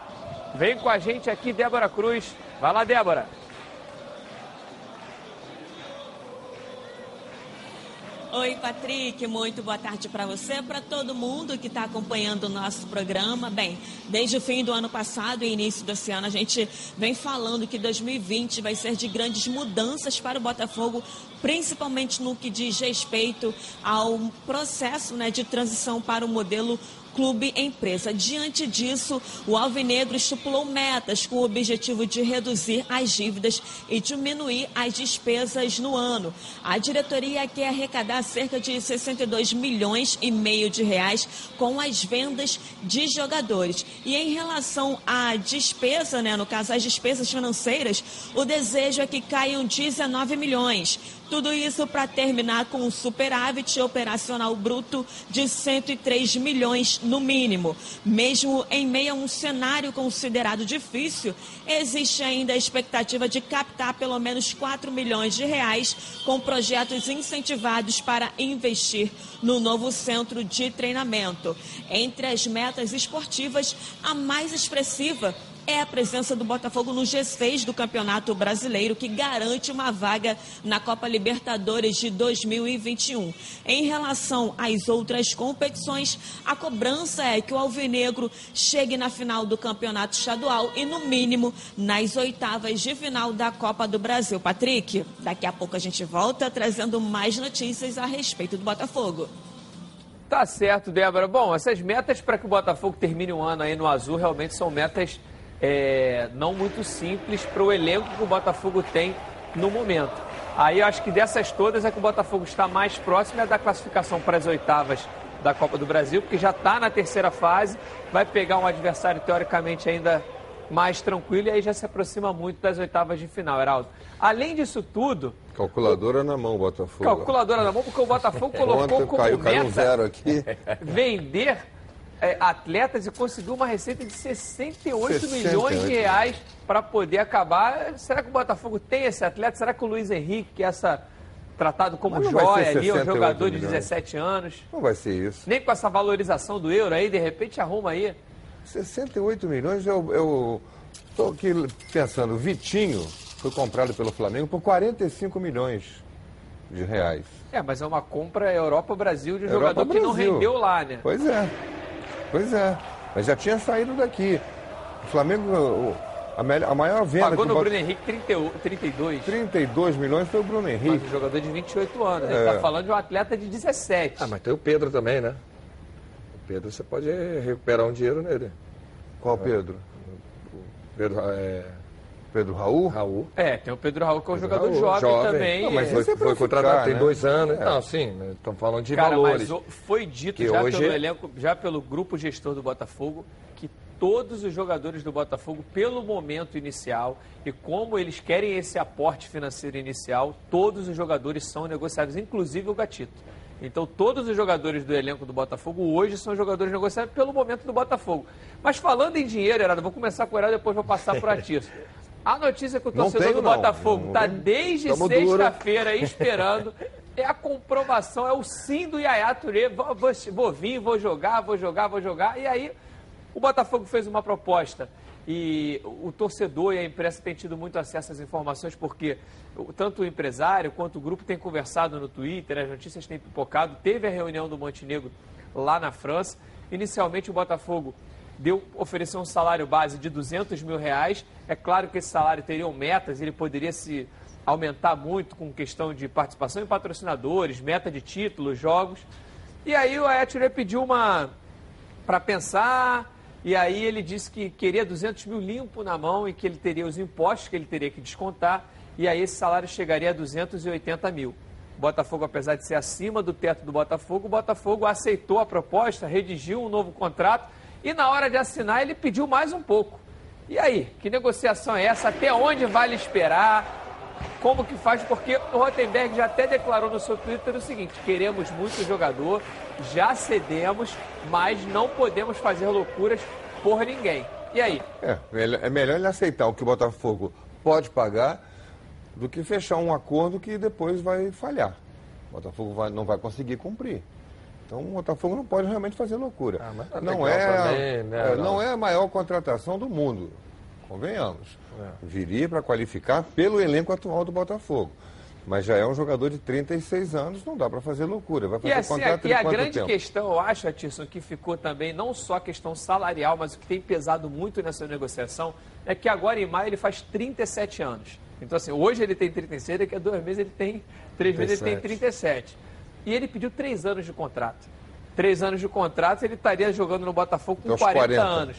Vem com a gente aqui, Débora Cruz. Vai lá, Débora. Oi, Patrick, muito boa tarde para você, para todo mundo que está acompanhando o nosso programa. Bem, desde o fim do ano passado e início desse ano, a gente vem falando que 2020 vai ser de grandes mudanças para o Botafogo, principalmente no que diz respeito ao processo né, de transição para o modelo clube empresa. Diante disso, o Alvinegro estipulou metas com o objetivo de reduzir as dívidas e diminuir as despesas no ano. A diretoria quer arrecadar cerca de 62 milhões e meio de reais com as vendas de jogadores. E em relação à despesa, né, no caso as despesas financeiras, o desejo é que caiam 19 milhões. Tudo isso para terminar com um superávit operacional bruto de 103 milhões no mínimo. Mesmo em meio a um cenário considerado difícil, existe ainda a expectativa de captar pelo menos 4 milhões de reais com projetos incentivados para investir no novo centro de treinamento. Entre as metas esportivas, a mais expressiva é a presença do Botafogo no G6 do Campeonato Brasileiro, que garante uma vaga na Copa Libertadores de 2021. Em relação às outras competições, a cobrança é que o Alvinegro chegue na final do Campeonato Estadual e, no mínimo, nas oitavas de final da Copa do Brasil. Patrick, daqui a pouco a gente volta trazendo mais notícias a respeito do Botafogo. Tá certo, Débora. Bom, essas metas para que o Botafogo termine o ano aí no azul realmente são metas é, não muito simples para o elenco que o Botafogo tem no momento. Aí eu acho que dessas todas é que o Botafogo está mais próximo é da classificação para as oitavas da Copa do Brasil, porque já está na terceira fase, vai pegar um adversário teoricamente ainda mais tranquilo e aí já se aproxima muito das oitavas de final, Heraldo. Além disso tudo, Calculadora na mão, Botafogo. calculadora na mão, porque o Botafogo colocou Ontem como caiu, caiu um meta zero aqui. vender é, atletas e conseguiu uma receita de 68, 68 milhões de reais para poder acabar. Será que o Botafogo tem esse atleta? Será que o Luiz Henrique, que é essa tratado como Mas joia ali, um 68 jogador de milhões. 17 anos? Não vai ser isso. Nem com essa valorização do euro aí, de repente arruma aí. 68 milhões, eu, eu tô aqui pensando, Vitinho foi comprado pelo Flamengo por 45 milhões de reais. É, mas é uma compra Europa-Brasil de um Europa, jogador que não rendeu lá, né? Pois é, pois é. Mas já tinha saído daqui. O Flamengo, o- a, melhor- a maior venda Pagou no o Bota- Bruno Henrique 30, 32. 32 milhões foi o Bruno Mas Henrique. um jogador de 28 anos. É. Ele está falando de um atleta de 17. Ah, mas tem o Pedro também, né? O Pedro você pode recuperar um dinheiro nele. Qual Pedro? Pedro é, Pedro Raul? Raul. É, tem o Pedro Raul, que é um Pedro jogador Raul, jovem, também. Não, mas é. Foi, é foi contratado ficar, tem né? dois anos. É. Não, sim, estamos falando de Cara, valores. mas foi dito já hoje- pelo elenco, já pelo grupo gestor do Botafogo, que todos os jogadores do Botafogo, pelo momento inicial e como eles querem esse aporte financeiro inicial, todos os jogadores são negociados, inclusive o Gatito. Então, todos os jogadores do elenco do Botafogo hoje são jogadores negociados pelo momento do Botafogo. Mas falando em dinheiro, Heraldo, vou começar com o Heraldo, depois vou passar para o Atiço. A notícia é que o torcedor tenho, do. Botafogo está desde sexta-feira esperando. É a comprovação, é o sim do Yaya Touré. Vou, vou, vou vir, vou jogar, vou jogar, vou jogar. E aí, o Botafogo fez uma proposta. E o torcedor e a imprensa têm tido muito acesso às informações, porque tanto o empresário quanto o grupo têm conversado no Twitter, as notícias têm pipocado. Teve a reunião do Montenegro lá na França. Inicialmente, o Botafogo deu, ofereceu um salário base de 200 mil reais. É claro que esse salário teria metas, ele poderia se aumentar muito com questão de participação em patrocinadores, meta de títulos, jogos. E aí o Aeture pediu uma para pensar, e aí ele disse que queria 200 mil limpo na mão e que ele teria os impostos que ele teria que descontar, e aí esse salário chegaria a 280 mil. Botafogo, apesar de ser acima do teto do Botafogo, o Botafogo aceitou a proposta, redigiu um novo contrato e na hora de assinar ele pediu mais um pouco. E aí, que negociação é essa? Até onde vale esperar? Como que faz? Porque o Rotenberg já até declarou no seu Twitter o seguinte: queremos muito jogador, já cedemos, mas não podemos fazer loucuras por ninguém. E aí? É, é melhor ele aceitar o que o Botafogo pode pagar do que fechar um acordo que depois vai falhar. O Botafogo vai- não vai conseguir cumprir. Então o Botafogo não pode realmente fazer loucura. Ah, tá não, é, também, né, é, não Arnaldo? é a maior contratação do mundo, convenhamos. É. Viria para qualificar pelo elenco atual do Botafogo. Mas já é um jogador de 36 anos, não dá para fazer loucura. Vai fazer E, assim, contrato e a grande tempo? questão, eu acho, Atisson, que ficou também, não só a questão salarial, mas o que tem pesado muito nessa negociação, é que agora em maio ele faz 37 anos. Então, assim, hoje ele tem 36, daqui a dois meses ele tem. Três meses ele tem 37. E ele pediu três anos de contrato. Três anos de contrato, ele estaria jogando no Botafogo com Até os 40, 40. anos.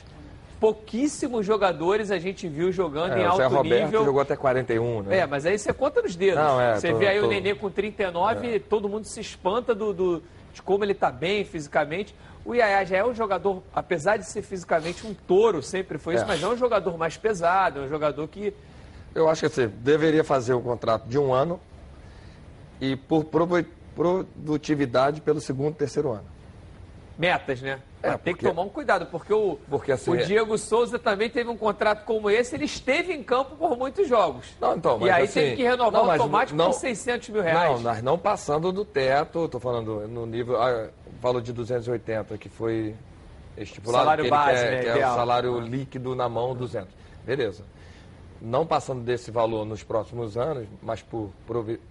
Pouquíssimos jogadores a gente viu jogando em É, Zé alto Roberto nível. jogou até 41, né? É, mas aí você conta nos dedos. Não, é, você tô- vê aí tô- o Nenê com 39, todo mundo se espanta do, do- de como ele está bem fisicamente. O Yaya já é um jogador, apesar de ser fisicamente um touro, sempre foi isso, É. mas é um jogador mais pesado, é um jogador que. Eu acho que você deveria fazer o contrato de um ano e por produtividade pelo segundo, terceiro ano. Metas, né? É, Mas tem que porque- tomar um cuidado, porque o, Porque, assim, o é- Diego Souza também teve um contrato como esse, ele esteve em campo por muitos jogos. Não, então, e mas aí assim, teve que renovar não, mas automático não- por 600 mil reais. Não, nós não passando do teto, estou falando no nível, ah, falo de 280, que foi estipulado, Salário que base, quer- né, que é o salário líquido na mão, 200. Beleza. Não passando desse valor nos próximos anos, mas por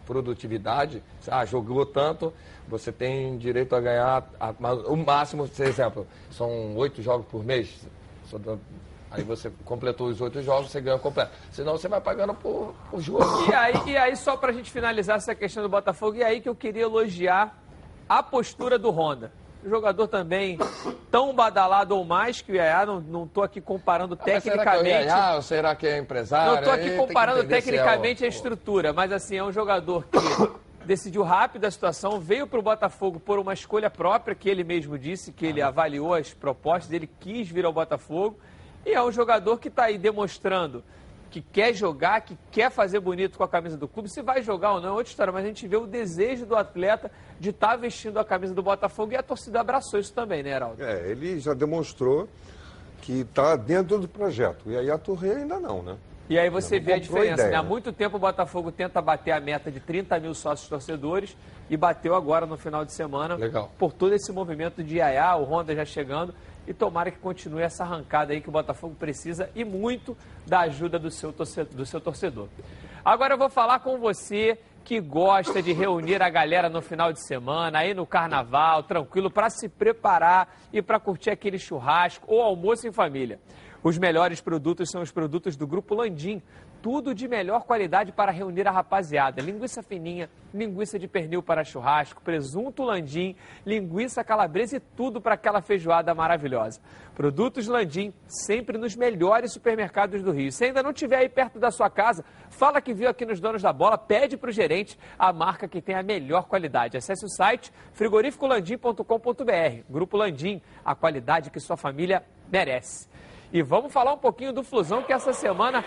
produtividade, ah, jogou tanto, você tem direito a ganhar a- o máximo, por exemplo, são oito jogos por mês. Aí você completou os oito jogos, você ganha completo. Senão você vai pagando por, por jogo. E aí, e aí, só pra gente finalizar essa questão do Botafogo, e aí que eu queria elogiar a postura do Honda. Jogador também tão badalado ou mais que o Yaya, não, não tô aqui comparando Ah, tecnicamente. Será que é Yaya, será que é empresário? Não estou Aí aqui que comparando entender se é o- tecnicamente a estrutura, mas assim, é um jogador que decidiu rápido a situação, veio para o Botafogo por uma escolha própria, que ele mesmo disse, que ele avaliou as propostas, ele quis vir ao Botafogo. E é um jogador que está aí demonstrando que quer jogar, que quer fazer bonito com a camisa do clube. Se vai jogar ou não é outra história, mas a gente vê o desejo do atleta de estar tá vestindo a camisa do Botafogo e a torcida abraçou isso também, né, Heraldo? É, ele já demonstrou que está dentro do projeto. E aí a Torre ainda não, né? E aí você vê a diferença, né? Há muito tempo o Botafogo tenta bater a meta de 30 mil sócios torcedores e bateu agora no final de semana Legal. por todo esse movimento de Iaiá, o Honda já chegando. E tomara que continue essa arrancada aí que o Botafogo precisa e muito da ajuda do seu torcedor. Do seu torcedor. Agora eu vou falar com você que gosta de reunir a galera no final de semana, aí no carnaval, tranquilo, para se preparar e para curtir aquele churrasco ou almoço em família. Os melhores produtos são os produtos do Grupo Landim. Tudo de melhor qualidade para reunir a rapaziada. Linguiça fininha, linguiça de pernil para churrasco, presunto landim, linguiça calabresa e tudo para aquela feijoada maravilhosa. Produtos Landim, sempre nos melhores supermercados do Rio. Se ainda não estiver aí perto da sua casa, fala que viu aqui nos Donos da Bola, pede para o gerente a marca que tem a melhor qualidade. Acesse o site frigorificolandim.com.br. Grupo Landim, a qualidade que sua família merece. E vamos falar um pouquinho do Flusão, que essa semana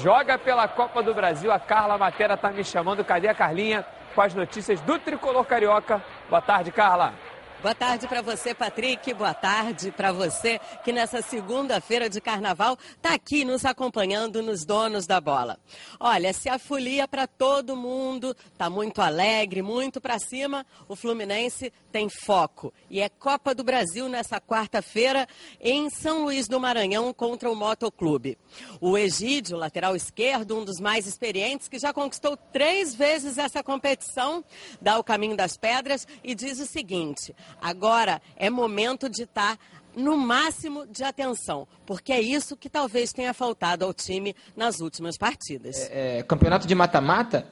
joga pela Copa do Brasil. A Carla Matera está me chamando. Cadê a Carlinha? Com as notícias do Tricolor Carioca. Boa tarde, Carla. Boa tarde para você, Patrick. Boa tarde para você que nessa segunda-feira de carnaval está aqui nos acompanhando nos Donos da Bola. Olha, se a folia para todo mundo está muito alegre, muito para cima, o Fluminense tem foco. E é Copa do Brasil nessa quarta-feira em São Luís do Maranhão contra o Motoclube. O Egídio, lateral esquerdo, um dos mais experientes, que já conquistou três vezes essa competição, dá o caminho das pedras e diz o seguinte. Agora é momento de estar tá no máximo de atenção, porque é isso que talvez tenha faltado ao time nas últimas partidas. É, é, campeonato de mata-mata,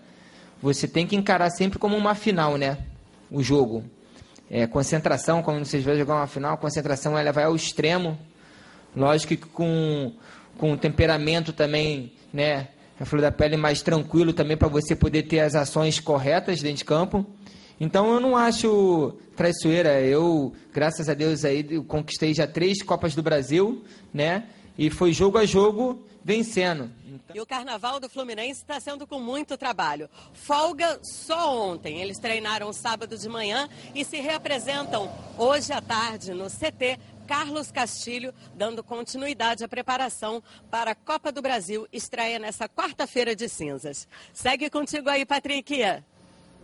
você tem que encarar sempre como uma final, né? O jogo. É, concentração, quando vocês vão jogar uma final, a concentração ela vai ao extremo. Lógico que com, com temperamento também, né? A flor da pele mais tranquilo também para você poder ter as ações corretas dentro de campo. Então eu não acho traiçoeira. Eu, graças a Deus, aí conquistei já três Copas do Brasil, né? E foi jogo a jogo vencendo. E o carnaval do Fluminense está sendo com muito trabalho. Folga só ontem. Eles treinaram sábado de manhã e se reapresentam hoje à tarde no CT Carlos Castilho, dando continuidade à preparação para a Copa do Brasil, estreia nessa quarta-feira de cinzas. Segue contigo aí, Patrick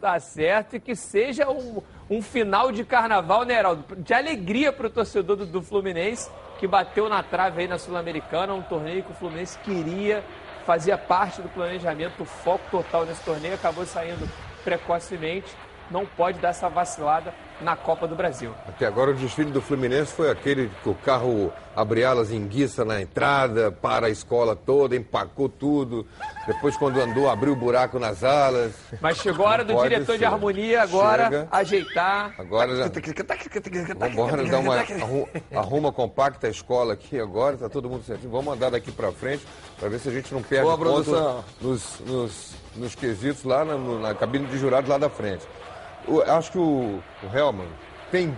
tá certo e que seja um, um final de carnaval, né, Heraldo? De alegria para o torcedor do, do, Fluminense, que bateu na trave aí na Sul-Americana, um torneio que o Fluminense queria, fazia parte do planejamento, o foco total nesse torneio, acabou saindo precocemente não pode dar essa vacilada na Copa do Brasil. Até agora o desfile do Fluminense foi aquele que o carro abre alas em guiça na entrada, para a escola toda, empacou tudo. Depois, quando andou, abriu buraco nas alas. Mas chegou a hora do diretor ser. de harmonia agora Chega. ajeitar. Agora já... Vamos dar uma arruma compacta a escola aqui agora, tá todo mundo certinho. Vamos andar daqui para frente para ver se a gente não perde Boa, ponto nos, nos, nos quesitos lá na, na cabine de jurados lá da frente. Eu acho que o, o tem,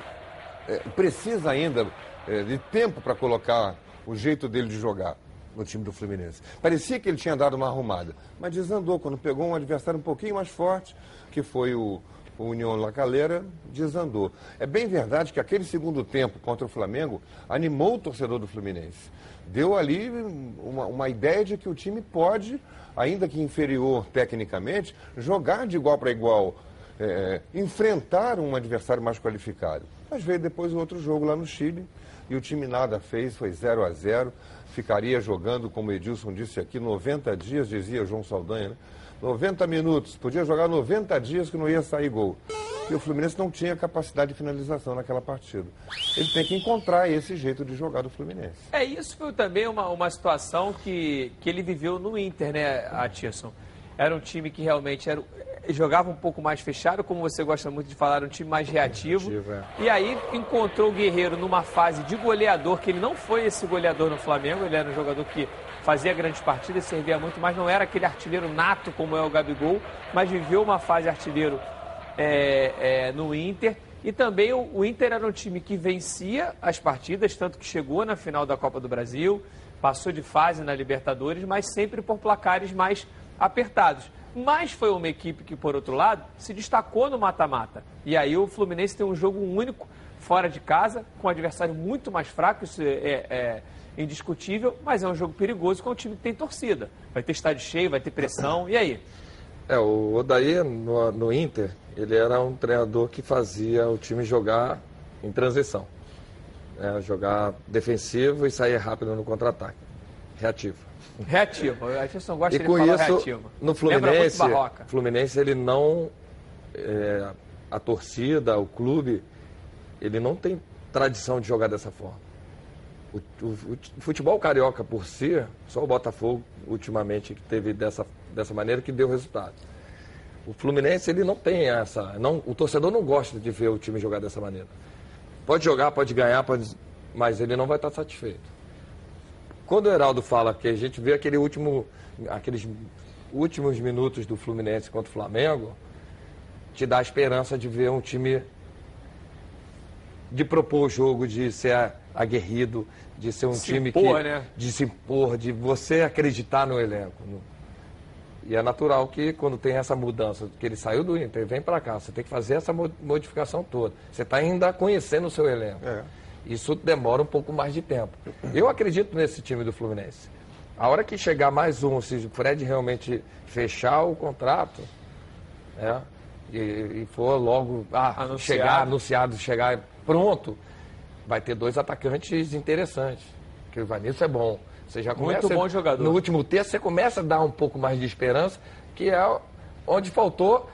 é, precisa ainda é, de tempo para colocar o jeito dele de jogar no time do Fluminense. Parecia que ele tinha dado uma arrumada, mas desandou quando pegou um adversário um pouquinho mais forte, que foi o, o União La Calera, desandou. É bem verdade que aquele segundo tempo contra o Flamengo animou o torcedor do Fluminense. Deu ali uma, uma ideia de que o time pode, ainda que inferior tecnicamente, jogar de igual para igual é, enfrentar um adversário mais qualificado. Mas veio depois o outro jogo lá no Chile e o time nada fez, foi 0 a 0 Ficaria jogando, como Edilson disse aqui, 90 dias, dizia João Saldanha, né? 90 minutos, podia jogar 90 dias que não ia sair gol. E o Fluminense não tinha capacidade de finalização naquela partida. Ele tem que encontrar esse jeito de jogar do Fluminense. É, isso foi também uma, uma situação que, que ele viveu no Inter, né, Atirson? Era um time que realmente era, jogava um pouco mais fechado, como você gosta muito de falar, um time mais reativo. reativo é. E aí encontrou o Guerreiro numa fase de goleador, que ele não foi esse goleador no Flamengo, ele era um jogador que fazia grandes partidas, servia muito, mas não era aquele artilheiro nato como é o Gabigol, mas viveu uma fase artilheiro é, é, no Inter. E também o, o Inter era um time que vencia as partidas, tanto que chegou na final da Copa do Brasil, passou de fase na Libertadores, mas sempre por placares mais apertados. Mas foi uma equipe que, por outro lado, se destacou no mata-mata. E aí o Fluminense tem um jogo único fora de casa, com um adversário muito mais fraco, isso é, é, é indiscutível, mas é um jogo perigoso com um time que tem torcida. Vai ter estádio cheio, vai ter pressão, e aí? É, o Odair no, no Inter, ele era um treinador que fazia o time jogar em transição. Né? Jogar defensivo e sair rápido no contra-ataque. Reativo. Reativo. A gente não gosta e de com falar isso, reativo. no Fluminense, Fluminense ele não é, a torcida, o clube, ele não tem tradição de jogar dessa forma. O, o, o, futebol carioca por si, só o Botafogo ultimamente que teve dessa, dessa maneira que deu resultado. O Fluminense ele não tem essa, não, o torcedor não gosta de ver o time jogar dessa maneira. Pode jogar, pode ganhar, pode, mas ele não vai estar satisfeito. Quando o Heraldo fala que a gente vê aquele último, aqueles últimos minutos do Fluminense contra o Flamengo, te dá a esperança de ver um time de propor o jogo, de ser aguerrido, de ser um Se time impor, que. né? De se impor, de você acreditar no elenco. no- E é natural que quando tem essa mudança, que ele saiu do Inter, vem para cá, você tem que fazer essa mo- modificação toda. Você está ainda conhecendo o seu elenco. É. Isso demora um pouco mais de tempo. Eu acredito nesse time do Fluminense. A hora que chegar mais um, se o Fred realmente fechar o contrato, né, e, e for logo ah, Anunciado. chegar, anunciado, chegar pronto, vai ter dois atacantes interessantes. Que o Vanilson é bom. Você já Muito começa, bom jogador. No último terço, você começa a dar um pouco mais de esperança, que é onde faltou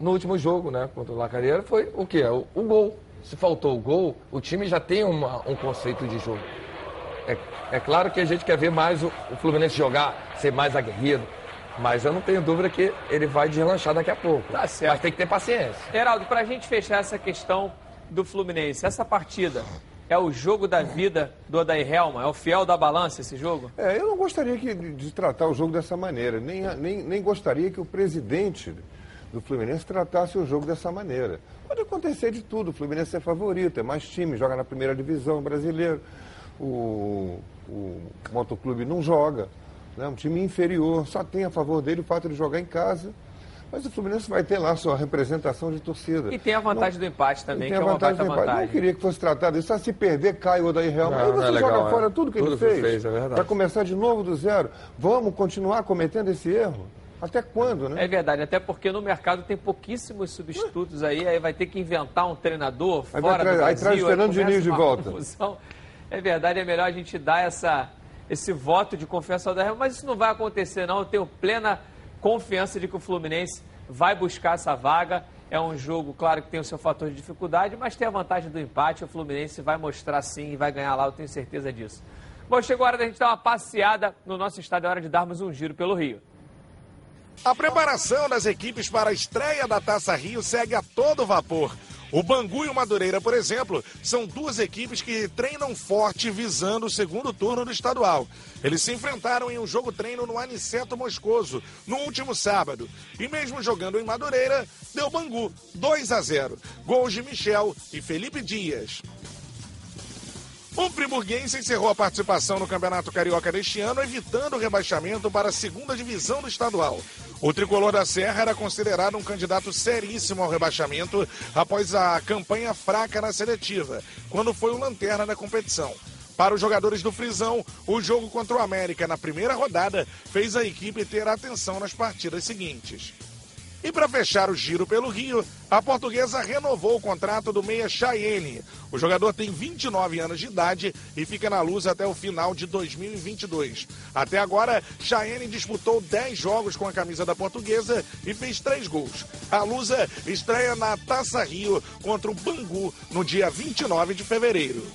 no último jogo, né? Contra o Lacareira, foi o quê? O, o gol. Se faltou o gol, o time já tem uma- um conceito de jogo. É, é claro que a gente quer ver mais o, o Fluminense jogar, ser mais aguerrido, mas eu não tenho dúvida que ele vai deslanchar daqui a pouco. Tá certo. Mas tem que ter paciência. Heraldo, para a gente fechar essa questão do Fluminense, essa partida é o jogo da vida do Odair Helma? É o fiel da balança esse jogo? É, eu não gostaria que- de, de tratar o jogo dessa maneira, nem, nem, nem gostaria que o presidente do Fluminense tratasse o jogo dessa maneira. Pode acontecer de tudo, o Fluminense é favorito, é mais time, joga na primeira divisão brasileiro. O, o Motoclube não joga, né? um time inferior, só tem a favor dele o fato de jogar em casa. Mas o Fluminense vai ter lá sua representação de torcida. E tem a vantagem do empate também, que tem é a uma vantagem baita do empate. vantagem. Não queria que fosse tratado isso. Ah, se perder, cai o Odair Helma. Não, Aí não você é legal, joga é. fora tudo que Tudo ele que ele fez. fez, é verdade. Para começar de novo do zero. Vamos continuar cometendo esse erro? Até quando, né? É verdade, até porque no mercado tem pouquíssimos substitutos aí, aí vai ter que inventar um treinador Aí fora do aí Brasil. traz o Fernando Diniz de volta. confusão. É verdade, é melhor a gente dar essa, esse voto de confiança ao Darrell, mas isso não vai acontecer não. Eu tenho plena confiança de que o Fluminense vai buscar essa vaga. É um jogo, claro, que tem o seu fator de dificuldade, mas tem a vantagem do empate. O Fluminense vai mostrar sim e vai ganhar lá, eu tenho certeza disso. Bom, chegou a hora da gente dar uma passeada no nosso estádio, é hora de darmos um giro pelo Rio. A preparação das equipes para a estreia da Taça Rio segue a todo vapor. O Bangu e o Madureira, por exemplo, são duas equipes que treinam forte visando o segundo turno do estadual. Eles se enfrentaram em um jogo treino no Aniceto Moscoso no último sábado. E mesmo jogando em Madureira, deu Bangu 2 a 0. Gols de Michel e Felipe Dias. O friburguense encerrou a participação no Campeonato Carioca deste ano, evitando o rebaixamento para a segunda divisão do estadual. O tricolor da Serra era considerado um candidato seríssimo ao rebaixamento após a campanha fraca na seletiva, quando foi o lanterna da competição. Para os jogadores do Frisão, o jogo contra o América na primeira rodada fez a equipe ter atenção nas partidas seguintes. E para fechar o giro pelo Rio, a portuguesa renovou o contrato do meia Chayenne. O jogador tem 29 anos de idade e fica na luz até o final de 2022. Até agora, Chayenne disputou 10 jogos com a camisa da portuguesa e fez 3 gols. A Lusa estreia na Taça Rio contra o Bangu no dia 29 de fevereiro.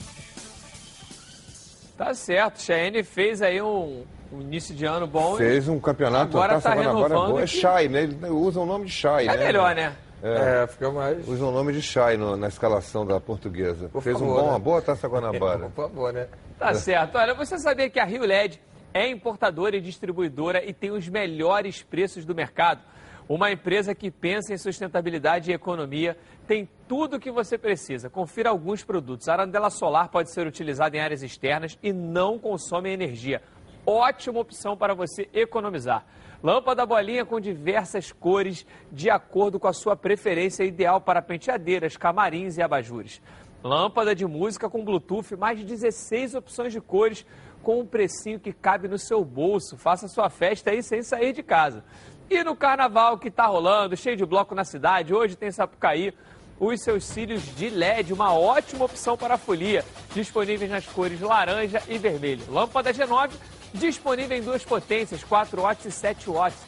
Tá certo, Cheyenne fez aí um, um início de ano bom. Fez um campeonato, Agora a Taça tá Guanabara renovando boa. É Chay, né? Ele usa o nome de Chay, É né? melhor, né? É, É, fica mais. usa o nome de Chay no- na escalação da portuguesa. Por Fez um favor, bom, né? uma boa Taça Guanabara. Por favor, né? Tá certo. Olha, você sabia que a Rio LED é importadora e distribuidora e tem os melhores preços do mercado. Uma empresa que pensa em sustentabilidade e economia tem tudo o que você precisa. Confira alguns produtos. A arandela solar pode ser utilizada em áreas externas e não consome energia. Ótima opção para você economizar. Lâmpada bolinha com diversas cores de acordo com a sua preferência, ideal para penteadeiras, camarins e abajures. Lâmpada de música com Bluetooth, mais de 16 opções de cores com um precinho que cabe no seu bolso. Faça sua festa aí sem sair de casa. E no carnaval que está rolando, cheio de bloco na cidade, hoje tem Sapucaí, os seus cílios de LED, uma ótima opção para a folia, disponíveis nas cores laranja e vermelho. Lâmpada G9, disponível em duas potências, 4 watts e 7 watts.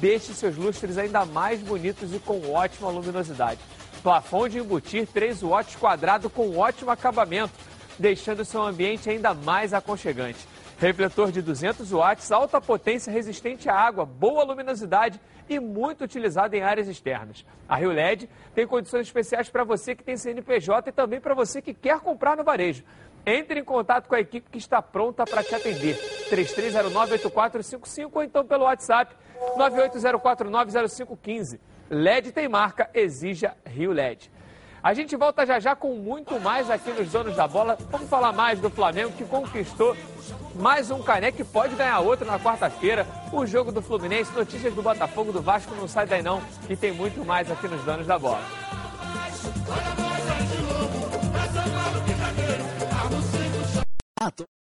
Deixe seus lustres ainda mais bonitos e com ótima luminosidade. Plafond de embutir 3 watts quadrado com ótimo acabamento, deixando seu ambiente ainda mais aconchegante. Refletor de 200 watts, alta potência resistente à água, boa luminosidade e muito utilizado em áreas externas. A Rio LED tem condições especiais para você que tem CNPJ e também para você que quer comprar no varejo. Entre em contato com a equipe que está pronta para te atender. 3309-8455 ou então pelo WhatsApp 980490515. LED tem marca, exija Rio LED. A gente volta já já com muito mais aqui nos Donos da Bola. Vamos falar mais do Flamengo que conquistou mais um caneco e pode ganhar outro na quarta-feira. O jogo do Fluminense, notícias do Botafogo, do Vasco, não sai daí não. E tem muito mais aqui nos Donos da Bola.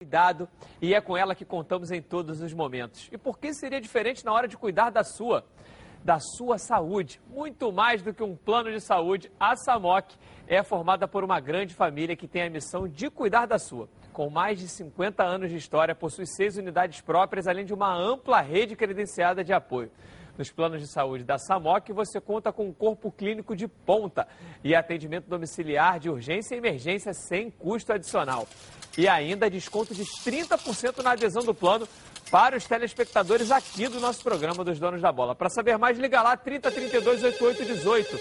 Cuidado, e é com ela que contamos em todos os momentos. E por que seria diferente na hora de cuidar da sua? Da sua saúde. Muito mais do que um plano de saúde, a SAMOC é formada por uma grande família que tem a missão de cuidar da sua. Com mais de 50 anos de história, possui seis unidades próprias, além de uma ampla rede credenciada de apoio. Nos planos de saúde da SAMOC, você conta com um corpo clínico de ponta e atendimento domiciliar de urgência e emergência sem custo adicional. E ainda desconto de 30% na adesão do plano para os telespectadores aqui do nosso programa dos Donos da Bola. Para saber mais, liga lá 3032 8818.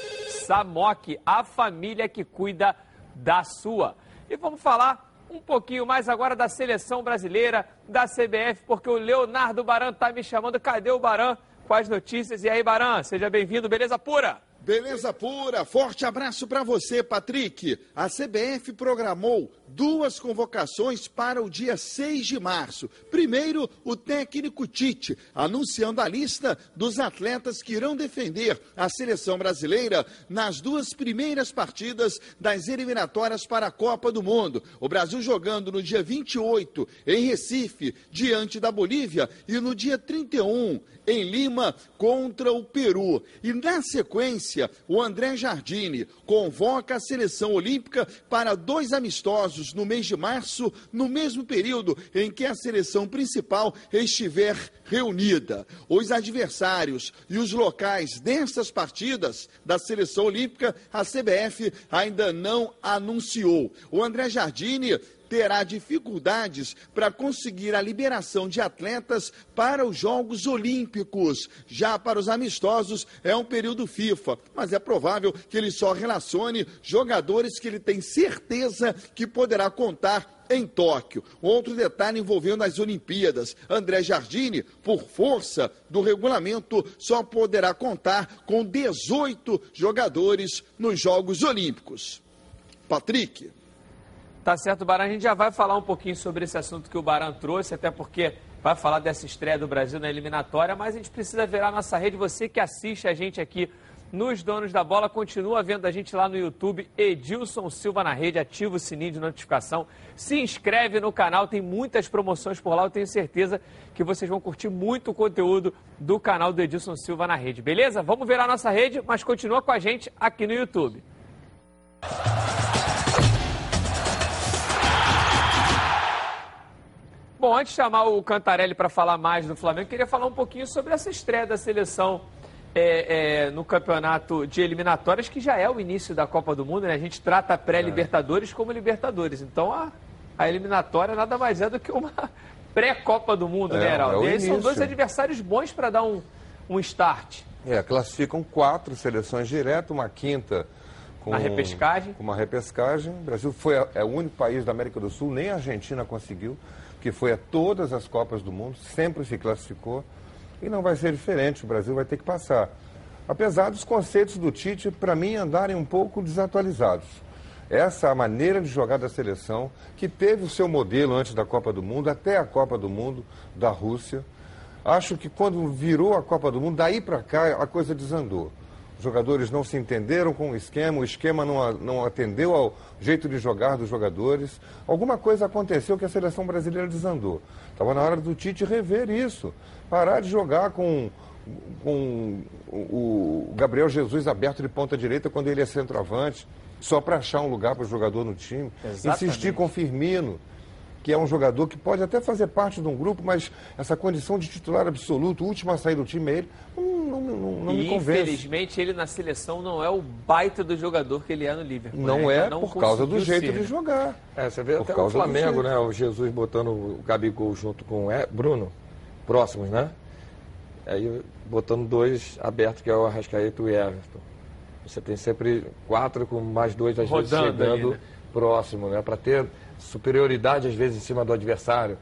SAMOC, a família que cuida da sua. E vamos falar um pouquinho mais agora da seleção brasileira, da CBF, porque o Leonardo Baran está me chamando. Cadê o Baran? as notícias. E aí, Baran, seja bem-vindo, beleza pura? Beleza pura, forte abraço para você, Patrick. A CBF programou duas convocações para o dia 6 de março. Primeiro, o técnico Tite, anunciando a lista dos atletas que irão defender a seleção brasileira nas duas primeiras partidas das eliminatórias para a Copa do Mundo. O Brasil jogando no dia 28 em Recife, diante da Bolívia, e no dia 31 em Lima contra o Peru. E na sequência, o André Jardine convoca a seleção olímpica para dois amistosos no mês de março, no mesmo período em que a seleção principal estiver reunida. Os adversários e os locais dessas partidas da seleção olímpica, a CBF ainda não anunciou. O André Jardine terá dificuldades para conseguir a liberação de atletas para os Jogos Olímpicos. Já para os amistosos é um período FIFA, mas é provável que ele só relacione jogadores que ele tem certeza que poderá contar em Tóquio. Outro detalhe envolvendo as Olimpíadas. André Jardine, por força do regulamento, só poderá contar com 18 jogadores nos Jogos Olímpicos. Patrick. Tá certo, Baran. A gente já vai falar um pouquinho sobre esse assunto que o Baran trouxe, até porque vai falar dessa estreia do Brasil na eliminatória, mas a gente precisa ver a nossa rede. Você que assiste a gente aqui nos Donos da Bola, continua vendo a gente lá no YouTube, Edilson Silva na rede, ativa o sininho de notificação, se inscreve no canal, tem muitas promoções por lá, eu tenho certeza que vocês vão curtir muito o conteúdo do canal do Edilson Silva na rede, beleza? Vamos ver a nossa rede, mas continua com a gente aqui no YouTube. Bom, antes de chamar o Cantarelli para falar mais do Flamengo, queria falar um pouquinho sobre essa estreia da seleção é, é, no campeonato de eliminatórias, que já é o início da Copa do Mundo, né? A gente trata a pré-Libertadores como Libertadores. Então a, a eliminatória nada mais é do que uma pré-Copa do Mundo, né, É, né, Heraldo? é e aí são dois adversários bons para dar um, um start. É, classificam quatro seleções direto, uma quinta com Na repescagem. Com uma repescagem. O Brasil foi é o único país da América do Sul, nem a Argentina conseguiu, que foi a todas as Copas do Mundo, sempre se classificou. E não vai ser diferente, o Brasil vai ter que passar. Apesar dos conceitos do Tite, para mim, andarem um pouco desatualizados. Essa é maneira de jogar da seleção, que teve o seu modelo antes da Copa do Mundo, até a Copa do Mundo da Rússia. Acho que quando virou a Copa do Mundo, daí para cá a coisa desandou. Os jogadores não se entenderam com o esquema, o esquema não, não atendeu ao jeito de jogar dos jogadores. Alguma coisa aconteceu que a seleção brasileira desandou. Estava na hora do Tite rever isso. Parar de jogar com, com o, Gabriel Jesus aberto de ponta direita quando ele é centroavante, só para achar um lugar para o jogador no time. Exatamente. Insistir com o Firmino que é um jogador que pode até fazer parte de um grupo, mas essa condição de titular absoluto, o último a sair do time é ele, não, não, não, não e me convence. infelizmente ele na seleção não é o baita do jogador que ele é no Liverpool. Não né? é Ainda por causa do jeito ser. de jogar. É, você vê Por até o causa do Flamengo, né? O Jesus botando o Gabigol junto com o Bruno, próximos, né? Aí botando dois abertos, que é o Arrascaeta e o Everton. Você tem sempre quatro com mais dois, às vezes, Rodando chegando ali, né? próximo, né? Para ter superioridade, às vezes, em cima do adversário.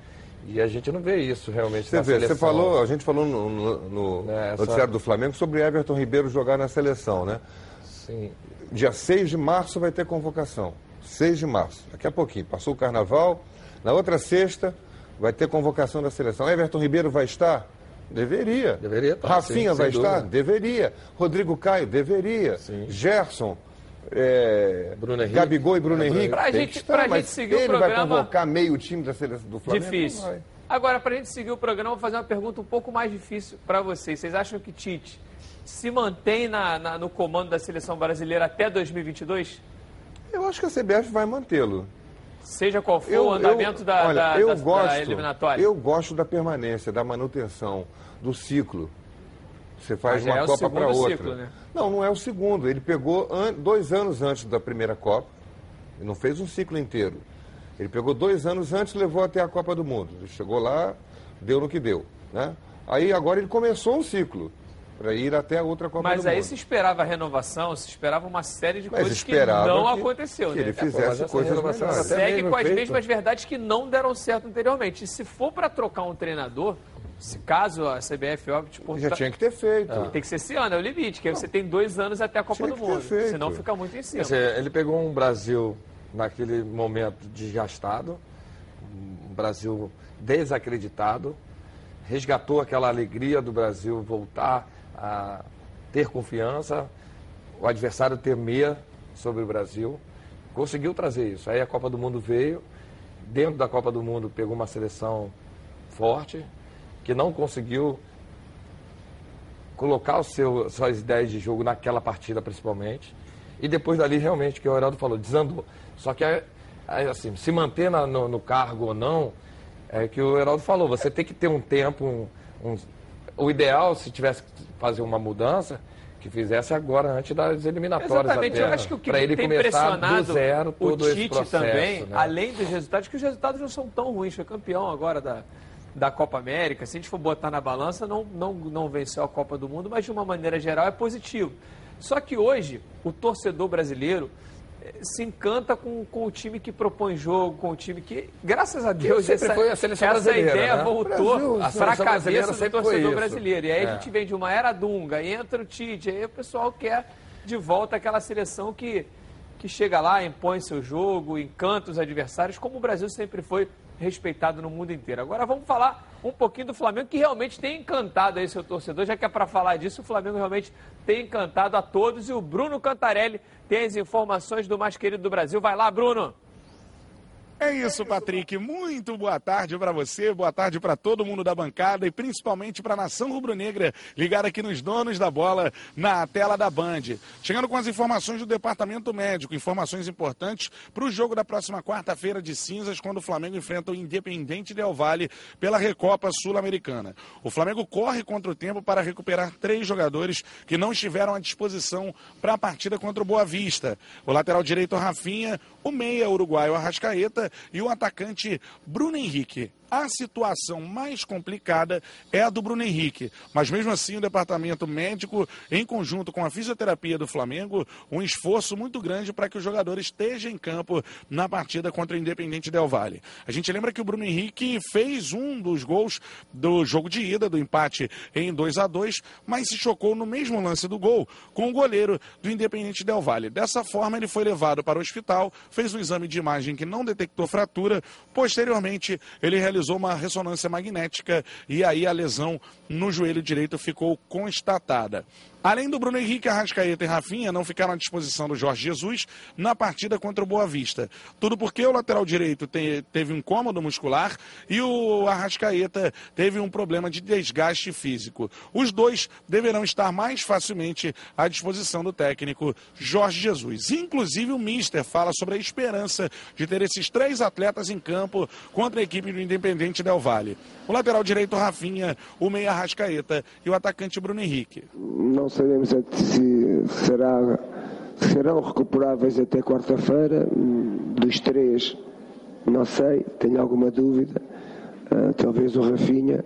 E a gente não vê isso realmente Você na vê, você seleção. falou, a gente falou no, no, no É, noticiário do Flamengo sobre Everton Ribeiro jogar na seleção, né? Sim. Dia 6 de março vai ter convocação. 6 de março, daqui a pouquinho. Passou o carnaval. Na outra sexta vai ter convocação da seleção. Everton Ribeiro vai estar? Deveria. Deveria Rafinha sim, vai estar? dúvida. Deveria. Rodrigo Caio? Deveria. Gerson. É, Bruno Henrique. Gabigol e Bruno É, Henrique. Pra gente- estar, pra gente seguir o ele vai programa- convocar meio time da seleção do Flamengo? Difícil. Vai. Agora, para a gente seguir o programa, eu vou fazer uma pergunta um pouco mais difícil para vocês. Vocês acham que Tite se mantém na- na- no comando da seleção brasileira até 2022? Eu acho que a CBF vai mantê-lo. Seja qual for o andamento da, olha, da- eu da- gosto, da eliminatória? Eu gosto da permanência, da manutenção, do ciclo. Você faz Mas uma é o Copa para outra. ciclo, né? Não, não é o segundo. Ele pegou an- dois anos antes da primeira Copa. Ele não fez um ciclo inteiro. Ele pegou dois anos antes e levou até a Copa do Mundo. Ele chegou lá, deu no que deu. Né? Aí agora ele começou um ciclo para ir até a outra Copa Mas do aí Mundo. se esperava renovação, se esperava uma série de Mas coisas que não que- aconteceu, que né? ele fizesse coisas melhores. Segue mesmo com as feito. mesmas verdades que não deram certo anteriormente. E se for para trocar um treinador, se caso a CBF opte por Já tinha que ter feito. Tem que ser esse ano, é o limite, que aí você tem dois anos até a Copa Tinha do que ter Mundo. feito. Senão fica muito em cima. Quer dizer, ele pegou um Brasil naquele momento desgastado, um Brasil desacreditado, resgatou aquela alegria do Brasil voltar a ter confiança, o adversário temer sobre o Brasil, conseguiu trazer isso. Aí a Copa do Mundo veio, dentro da Copa do Mundo pegou uma seleção forte, que não conseguiu colocar o seu, suas ideias de jogo naquela partida principalmente. E depois dali, realmente, que o Heraldo falou, desandou. Só que, é, é assim, se manter na- no, no cargo ou não, é que o Heraldo falou, você tem que ter um tempo, um- um- o ideal, se tivesse que fazer uma mudança, que fizesse agora, antes das eliminatórias Exatamente, até, eu acho que o que ele tem impressionado do zero todo o Tite processo, também, né? além dos resultados, que os resultados não são tão ruins. Foi campeão agora da, da Copa América. Se a gente for botar na balança, não, não, não venceu a Copa do Mundo, mas de uma maneira geral é positivo. Só que hoje, o torcedor brasileiro eh, se encanta com, com o time que propõe jogo, com o time que, graças a Deus, essa, foi a seleção essa brasileira, ideia né? voltou a para a cabeça do torcedor brasileiro. E aí a É. gente vem de uma era Dunga, entra o Tite, aí o pessoal quer de volta aquela seleção que, que chega lá, impõe seu jogo, encanta os adversários, como o Brasil sempre foi respeitado no mundo inteiro. Agora vamos falar um pouquinho do Flamengo, que realmente tem encantado aí seu torcedor, já que é para falar disso, o Flamengo realmente tem encantado a todos e o Bruno Cantarelli tem as informações do mais querido do Brasil. Vai lá, Bruno! É isso, Patrick. Muito boa tarde para você, boa tarde para todo mundo da bancada e principalmente para a nação rubro-negra ligada aqui nos donos da bola na tela da Band. Chegando com as informações do departamento médico, informações importantes para o jogo da próxima quarta-feira de cinzas, quando o Flamengo enfrenta o Independente Del Valle pela Recopa Sul-Americana. O Flamengo corre contra o tempo para recuperar três jogadores que não estiveram à disposição para a partida contra o Boa Vista. O lateral direito Rafinha, o meia uruguaio Arrascaeta e o atacante Bruno Henrique. A situação mais complicada é a do Bruno Henrique, mas mesmo assim o departamento médico, em conjunto com a fisioterapia do Flamengo, um esforço muito grande para que o jogador esteja em campo na partida contra o Independente Del Valle. A gente lembra que o Bruno Henrique fez um dos gols do jogo de ida, do empate em 2 a 2 mas se chocou no mesmo lance do gol com o goleiro do Independente Del Valle. Dessa forma, ele foi levado para o hospital, fez um exame de imagem que não detectou fratura. Posteriormente, ele realizou uma ressonância magnética e aí a lesão no joelho direito ficou constatada. Além do Bruno Henrique, Arrascaeta e Rafinha não ficaram à disposição do Jorge Jesus na partida contra o Boa Vista. Tudo porque o lateral direito te, teve um incômodo muscular e o Arrascaeta teve um problema de desgaste físico. Os dois deverão estar mais facilmente à disposição do técnico Jorge Jesus. Inclusive o Mister fala sobre a esperança de ter esses três atletas em campo contra a equipe do Independente Del Valle. O lateral direito Rafinha, o meia Arrascaeta e o atacante Bruno Henrique. Não sabemos se será, serão recuperáveis até quarta-feira. Dos três, não sei, tenho alguma dúvida. Uh, talvez o Rafinha.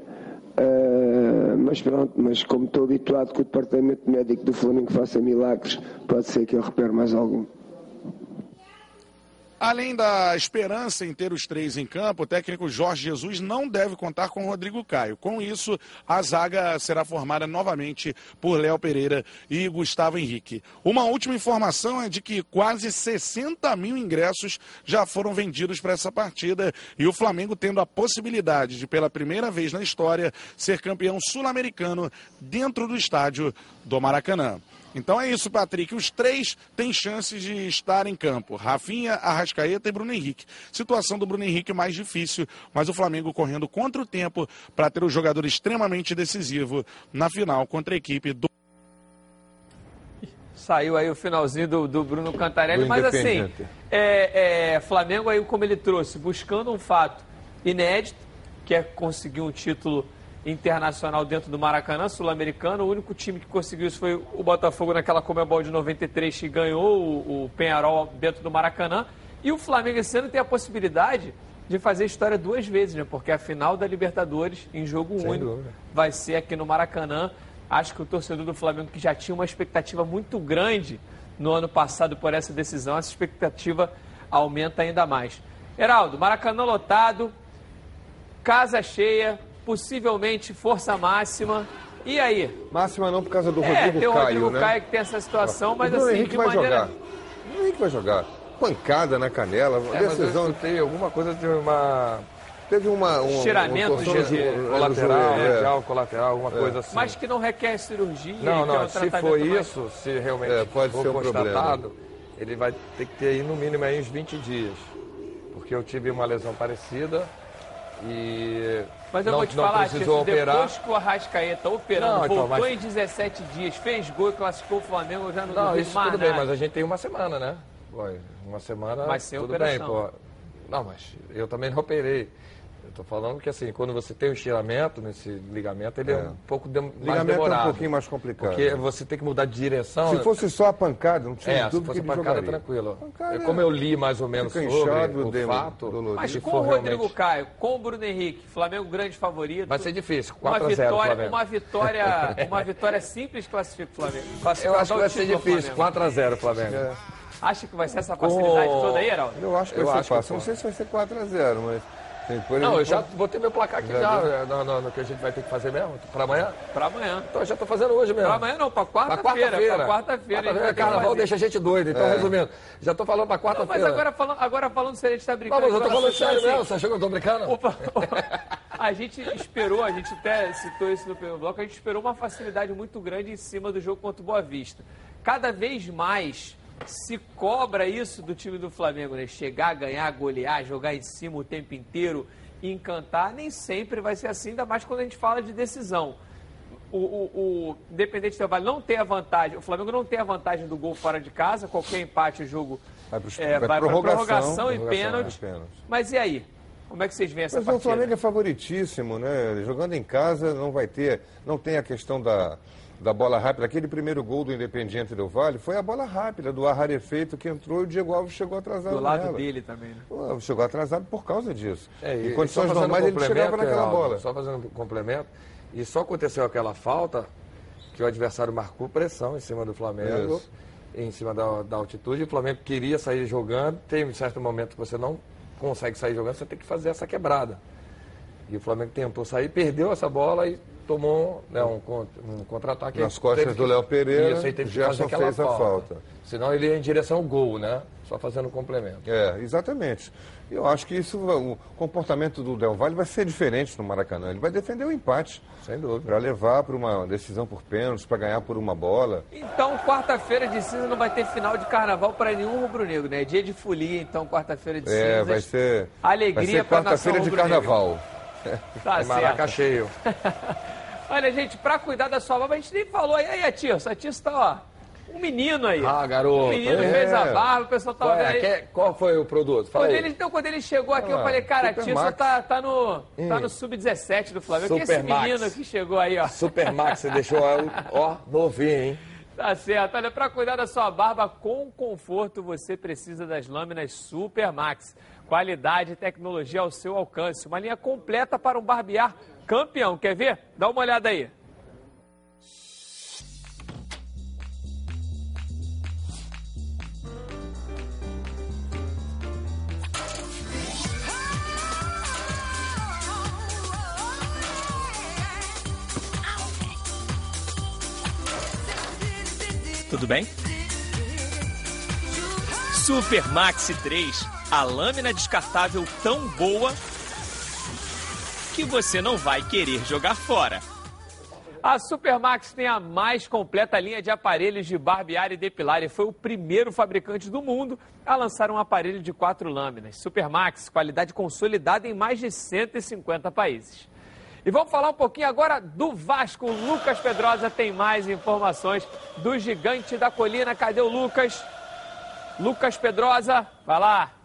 Uh, mas pronto, mas como estou habituado que o departamento médico do Flamengo faça milagres, pode ser que eu repere mais algum. Além da esperança em ter os três em campo, o técnico Jorge Jesus não deve contar com o Rodrigo Caio. Com isso, a zaga será formada novamente por Léo Pereira e Gustavo Henrique. Uma última informação é de que quase 60 mil ingressos já foram vendidos para essa partida e o Flamengo tendo a possibilidade de, pela primeira vez na história, ser campeão sul-americano dentro do estádio do Maracanã. Então é isso, Patrick. Os três têm chances de estar em campo. Rafinha, Arrascaeta e Bruno Henrique. Situação do Bruno Henrique mais difícil, mas o Flamengo correndo contra o tempo para ter o jogador extremamente decisivo na final contra a equipe do. Saiu aí o finalzinho do, do Bruno Cantarelli, do mas assim, é, é, Flamengo aí, como ele trouxe, buscando um fato inédito, que é conseguir um título internacional dentro do Maracanã, sul-americano. O único time que conseguiu isso foi o Botafogo naquela Comebol de 93, que ganhou o, o Penharol dentro do Maracanã. E o Flamengo esse ano tem a possibilidade de fazer história duas vezes, né? Porque a final da Libertadores, em jogo Sem único, dúvida. vai ser aqui no Maracanã. Acho que o torcedor do Flamengo, que já tinha uma expectativa muito grande no ano passado por essa decisão, essa expectativa aumenta ainda mais. Heraldo, Maracanã lotado, casa cheia, possivelmente força máxima. E aí? Máxima não por causa do é, Rodrigo tem o Caio, Rodrigo né? Caio que tem essa situação, mas o assim, Henrique de vai maneira... jogar. O Henrique vai jogar. Pancada na canela, é, decisão... Mas alguma coisa de uma... Teve uma... Um, Estiramento um, de, de, colateral, é. Né, colateral, alguma é. coisa assim. Mas que não requer cirurgia. Não, não, um se for isso, mais... se realmente é, pode for ser um constatado, problema. ele vai ter que ter aí no mínimo aí uns 20 dias. Porque eu tive uma lesão parecida e mas eu não, vou te falar, precisou depois operar. que o Arrascaeta operando, Não, então, voltou mas- em 17 dias, fez gol e classificou o Flamengo, já não, Não, isso tudo bem, mas a gente tem uma semana, né? Uma semana. Mas sem tudo operação. bem, pô. Não, mas eu também não operei. Eu tô falando que assim, quando você tem um estiramento nesse ligamento, ele é, É. um pouco dem- mais Ligamento é um demorado. pouquinho mais complicado. Porque você tem que mudar de direção. Se fosse só a pancada, não tinha é, se dúvida fosse que ele pancada, tranquilo. Pancada É como eu li mais ou menos sobre inchado, o demo- fato. dolorido. Mas se com o Rodrigo realmente- Caio, com o Bruno Henrique, Flamengo grande favorito. Vai ser difícil, Uma 4 a 0 vitória, Flamengo. uma vitória, uma vitória simples classifica o Flamengo. Eu acho que o vai ser difícil, Flamengo. 4 a 0 Flamengo. Acha que vai ser essa facilidade Com- toda aí, Heraldo? Eu acho que Eu vai ser acho que fácil. Não sei se vai ser 4x0, mas... tem- por Não, eu já botei meu placar aqui Já já, é, no, no- no que a gente vai ter que fazer mesmo, pra amanhã. Pra amanhã. Então eu já tô fazendo hoje mesmo. Pra amanhã não, pra Pra quarta-feira. quarta-feira. Pra quarta-feira. a gente vai ter que Carnaval deixa a gente doido. Então, É. resumindo, já tô falando pra Não, mas quarta-feira. agora falando, agora falando sério, a gente tá Não, brincando. mas eu tô agora, falando sério assim, mesmo. Você achou que eu tô brincando? Opa, a gente esperou, a gente até citou isso no primeiro bloco, a gente esperou uma facilidade muito grande em cima do jogo contra o Boa Vista. Cada vez mais se cobra isso do time do Flamengo, né? Chegar, ganhar, golear, jogar em cima o tempo inteiro, encantar. Nem sempre vai ser assim, ainda mais quando a gente fala de decisão. O, o, o Independente Del Vale não tem a vantagem, o Flamengo não tem a vantagem do gol fora de casa, qualquer empate o jogo Vai pros- é, para prorrogação, prorrogação e prorrogação, pênalti. é, pênalti. Mas e aí? Como é que vocês veem essa Mas partida? o Flamengo é favoritíssimo, né? Jogando em casa não vai ter, não tem a questão da, da bola rápida, aquele primeiro gol do Independiente do Vale, foi a bola rápida do ar rarefeito que entrou e o Diego Alves chegou atrasado Do lado nela. dele também, né? Pô, Chegou atrasado por causa disso. É, e- em condições só fazendo normais um ele chegava complemento, naquela Geraldo, bola. Só fazendo um complemento. E só aconteceu aquela falta que o adversário marcou pressão em cima do Flamengo, Isso. em cima da, da altitude. O Flamengo queria sair jogando. Tem um certo momento que você não consegue sair jogando, você tem que fazer essa quebrada. E o Flamengo tentou sair, perdeu essa bola e tomou né, um, um contra-ataque. Nas costas do que- Léo Pereira, Isso, teve que Gerson fez a falta. Senão ele ia em direção ao gol, né? Só fazendo um complemento. É, exatamente. Eu acho que isso, o comportamento do Del Valle vai ser diferente no Maracanã. Ele vai defender o empate. Sem dúvida. Para levar para uma decisão por pênaltis, para ganhar por uma bola. Então, quarta-feira de cinza não vai ter final de carnaval para nenhum rubro-negro, né? É dia de folia, então, quarta-feira de É, cinzas. vai ser. Alegria pra nação quarta-feira de carnaval. Tá Maraca certo. cheio. Olha, gente, pra cuidar da sua barba, a gente nem falou. E aí, a Tirso? A Tirso tá, ó, um menino aí. Ah, garoto. Um menino É. fez a barba, o pessoal tava Qual, é? vendo aí. Que- qual foi o produto? Fala Quando ele, então, quando ele chegou aqui, eu Ah, falei, cara, a Super Tirso Max. tá, tá no, tá Hum. no sub-17 do Flamengo. que é esse Super Max. menino que chegou aí, ó. Super Max, você deixou, ó, novinho, hein? Tá certo. Olha, para cuidar da sua barba com conforto, você precisa das lâminas Super Max. Qualidade e tecnologia ao seu alcance. Uma linha completa para um barbear campeão. Quer ver? Dá uma olhada aí. Tudo bem? Super Maxi 3, a lâmina descartável tão boa que você não vai querer jogar fora. A Supermax tem a mais completa linha de aparelhos de barbear e depilar e foi o primeiro fabricante do mundo a lançar um aparelho de quatro lâminas. Supermax, qualidade consolidada em mais de 150 países. E vamos falar um pouquinho agora do Vasco. O Lucas Pedrosa tem mais informações do gigante da colina. Cadê o Lucas? Lucas Pedrosa, vai lá.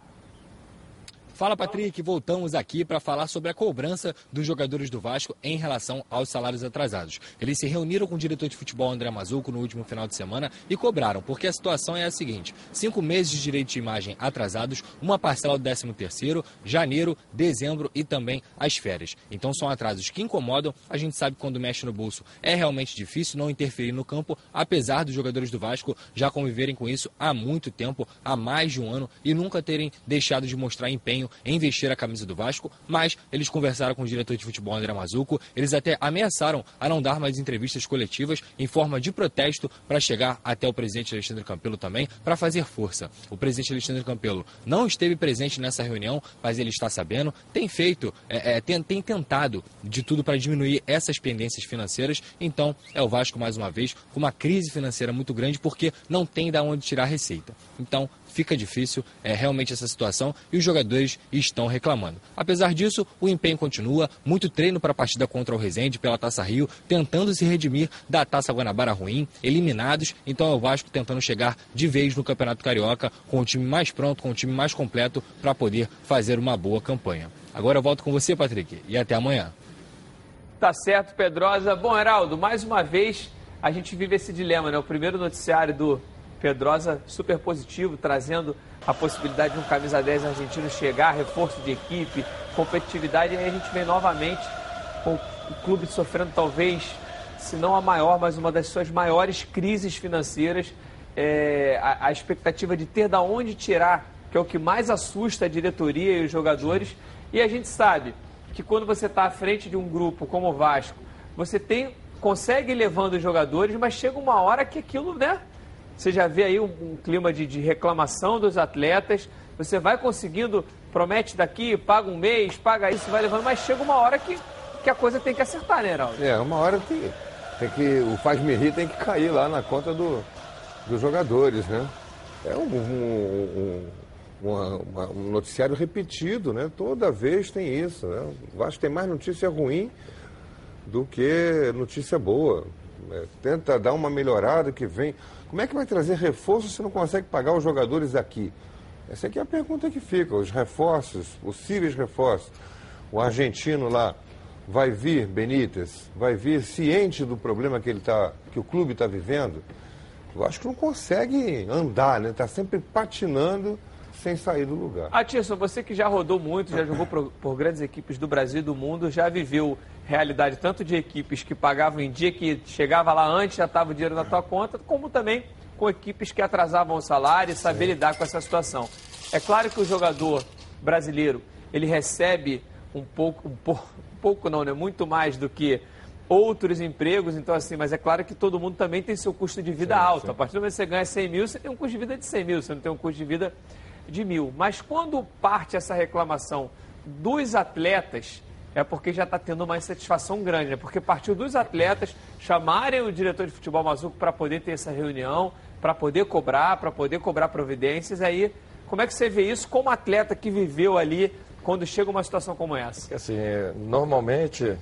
Fala, Patrick. Voltamos aqui para falar sobre a cobrança dos jogadores do Vasco em relação aos salários atrasados. Eles se reuniram com o diretor de futebol André Mazuco no último final de semana e cobraram, porque a situação é a seguinte: cinco meses de direito de imagem atrasados, uma parcela do 13 terceiro, janeiro, dezembro e também as férias. Então são atrasos que incomodam. A gente sabe que quando mexe no bolso é realmente difícil não interferir no campo, apesar dos jogadores do Vasco já conviverem com isso há muito tempo, há mais de um ano, e nunca terem deixado de mostrar empenho em vestir a camisa do Vasco, mas eles conversaram com o diretor de futebol André Mazuco, eles até ameaçaram a não dar mais entrevistas coletivas em forma de protesto para chegar até o presidente Alexandre Campelo também, para fazer força. O presidente Alexandre Campelo não esteve presente nessa reunião, mas ele está sabendo, tem feito, é, é, tem, tem tentado de tudo para diminuir essas pendências financeiras, então é o Vasco mais uma vez com uma crise financeira muito grande porque não tem da onde tirar receita. Então fica difícil é, realmente essa situação e os jogadores estão reclamando. Apesar disso, o empenho continua, muito treino para a partida contra o Resende pela Taça Rio, tentando se redimir da Taça Guanabara ruim, eliminados, então é o Vasco tentando chegar de vez no Campeonato Carioca com o time mais pronto, com o time mais completo para poder fazer uma boa campanha. Agora eu volto com você, Patrick, e até amanhã. Tá certo, Pedrosa. Bom, Heraldo, mais uma vez a gente vive esse dilema, né? O primeiro noticiário do Pedrosa super positivo, trazendo a possibilidade de um camisa 10 argentino chegar, reforço de equipe, competitividade, e aí a gente vem novamente com o clube sofrendo talvez, se não a maior, mas uma das suas maiores crises financeiras. É, a, a expectativa de ter da onde tirar, que é o que mais assusta a diretoria e os jogadores. E a gente sabe que quando você está à frente de um grupo como o Vasco, você tem consegue ir levando os jogadores, mas chega uma hora que aquilo, né? Você já vê aí um, um clima de, de reclamação dos atletas. Você vai conseguindo, promete daqui, paga um mês, paga isso, vai levando, mas chega uma hora que, que a coisa tem que acertar, né, Heraldo? É, uma hora tem, tem que. O faz-me rir tem que cair lá na conta do, dos jogadores, né? É um, um, um, uma- uma- um noticiário repetido, né? Toda vez tem isso, né? O Vasco tem mais notícia ruim do que notícia boa. né? Tenta dar uma melhorada que vem. Como é que vai trazer reforço se não consegue pagar os jogadores aqui? Essa aqui é a pergunta que fica. Os reforços, possíveis reforços. O argentino lá, vai vir Benítez, vai vir ciente do problema que, ele tá, que o clube está vivendo, eu acho que não consegue andar, né? Está sempre patinando sem sair do lugar. Atirson, você que já rodou muito, já jogou por, por, grandes equipes do Brasil e do mundo, já viveu realidade tanto de equipes que pagavam em dia, que chegava lá antes, já estava o dinheiro na tua conta, como também com equipes que atrasavam o salário e saber Sim. lidar com essa situação. É claro que o jogador brasileiro, ele recebe um pouco, um pouco, um pouco não, né? Muito mais do que outros empregos, então assim, mas é claro que todo mundo também tem seu custo de vida sim, alto. Sim. A partir do momento que você ganha 100 mil, você tem um custo de vida de 100 mil, você não tem um custo de vida de mil. Mas quando parte essa reclamação dos atletas, é porque já está tendo uma insatisfação grande, né? Porque partiu dos atletas chamarem o diretor de futebol Mazuco para poder ter essa reunião, para poder cobrar, para poder cobrar providências. Aí, como é que você vê isso como atleta que viveu ali quando chega uma situação como essa? Assim, normalmente,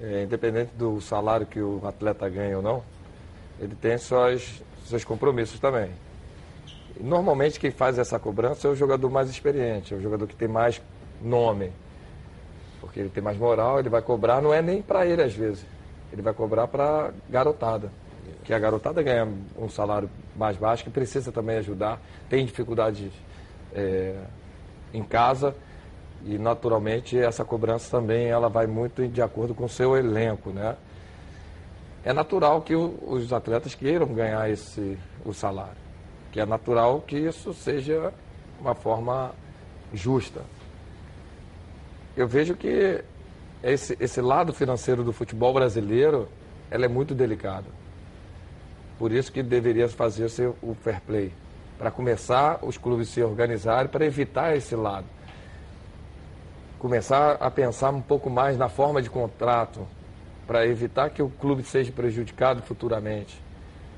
é, independente do salário que o atleta ganha ou não, ele tem suas, seus compromissos também. Normalmente quem faz essa cobrança é o jogador mais experiente, é o jogador que tem mais nome. Porque ele tem mais moral, ele vai cobrar, não é nem para ele às vezes. Ele vai cobrar para garotada. Que a garotada ganha um salário mais baixo, que precisa também ajudar, tem dificuldades é, em casa e naturalmente essa cobrança também ela vai muito de acordo com o seu elenco, né? É natural que o, os atletas queiram ganhar esse o salário que é natural que isso seja uma forma justa. Eu vejo que esse, esse lado financeiro do futebol brasileiro ela é muito delicado. Por isso que deveria fazer-se o fair play. Para começar os clubes se organizarem para evitar esse lado. Começar a pensar um pouco mais na forma de contrato, para evitar que o clube seja prejudicado futuramente.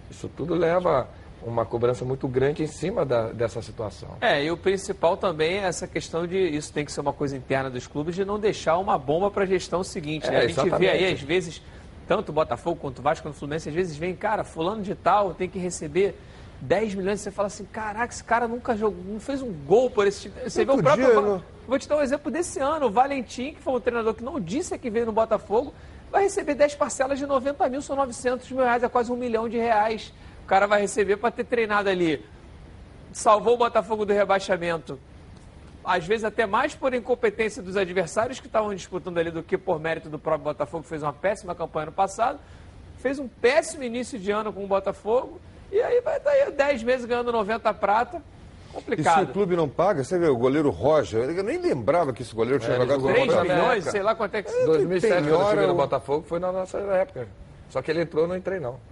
Isso tudo leva uma cobrança muito grande em cima da, dessa situação. É, e o principal também é essa questão de isso tem que ser uma coisa interna dos clubes de não deixar uma bomba para a gestão seguinte. Né? É, né? A gente exatamente. vê aí, às vezes, tanto o Botafogo quanto o Vasco quanto o Fluminense, às vezes vem, cara, fulano de tal tem que receber 10 milhões, você fala assim, caraca, esse cara nunca jogou, não fez um gol por esse time. Você vê o próprio. Vou te dar um exemplo desse ano. O Valentim, que foi um treinador que não disse que veio no Botafogo, vai receber 10 parcelas de 90 mil, são 900 mil reais, é quase um milhão de reais cara vai receber para ter treinado ali. Salvou o Botafogo do rebaixamento. Às vezes até mais por incompetência dos adversários que estavam disputando ali do que por mérito do próprio Botafogo, que fez uma péssima campanha no passado. Fez um péssimo início de ano com o Botafogo. E aí vai estar aí 10 meses ganhando 90 prata. Complicado. E se o clube não paga, você vê, o goleiro Roger, eu nem lembrava que esse goleiro tinha é, jogado 3 milhões, sei lá quanto é que... 2007, quando eu cheguei no Botafogo, foi na nossa época. Só que ele entrou, não entrei não.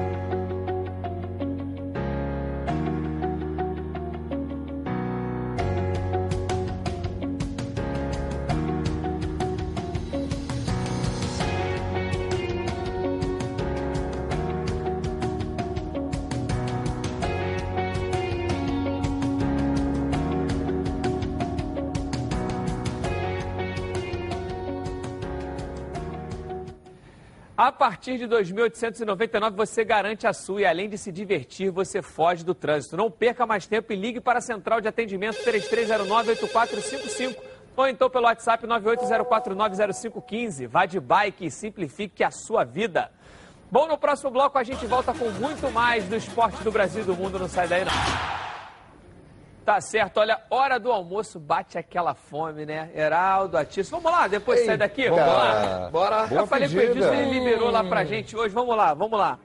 Partir de 2.899 você garante a sua e além de se divertir, você foge do trânsito. Não perca mais tempo e ligue para a central de atendimento 3309-8455 ou então pelo WhatsApp 9804900515. Vá de bike e simplifique a sua vida. Bom, no próximo bloco a gente volta com muito mais do esporte do Brasil e do mundo. Não sai daí não. Tá certo, olha, hora do almoço bate aquela fome, né? Heraldo, Atício. Vamos lá, depois Ei, sai daqui? Vamos lá. Bora. Eu falei com o Edilson, ele liberou lá pra gente hoje. Vamos lá, vamos lá.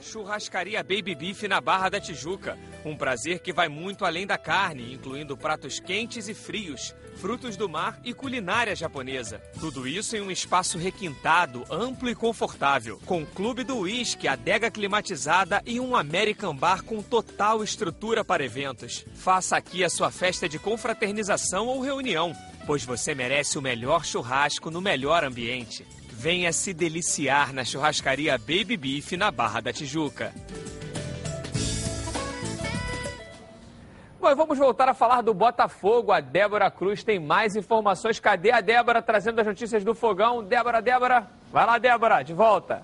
Churrascaria Baby Beef na Barra da Tijuca. Um prazer que vai muito além da carne, incluindo pratos quentes e frios, frutos do mar e culinária japonesa. Tudo isso em um espaço requintado, amplo e confortável, com clube do uísque, adega climatizada e um American Bar com total estrutura para eventos. Faça aqui a sua festa de confraternização ou reunião, pois você merece o melhor churrasco no melhor ambiente. Venha se deliciar na churrascaria Baby Beef na Barra da Tijuca. Bom, vamos voltar a falar do Botafogo. A Débora Cruz tem mais informações. Cadê a Débora trazendo as notícias do fogão? Débora, Débora. Vai lá, Débora, de volta.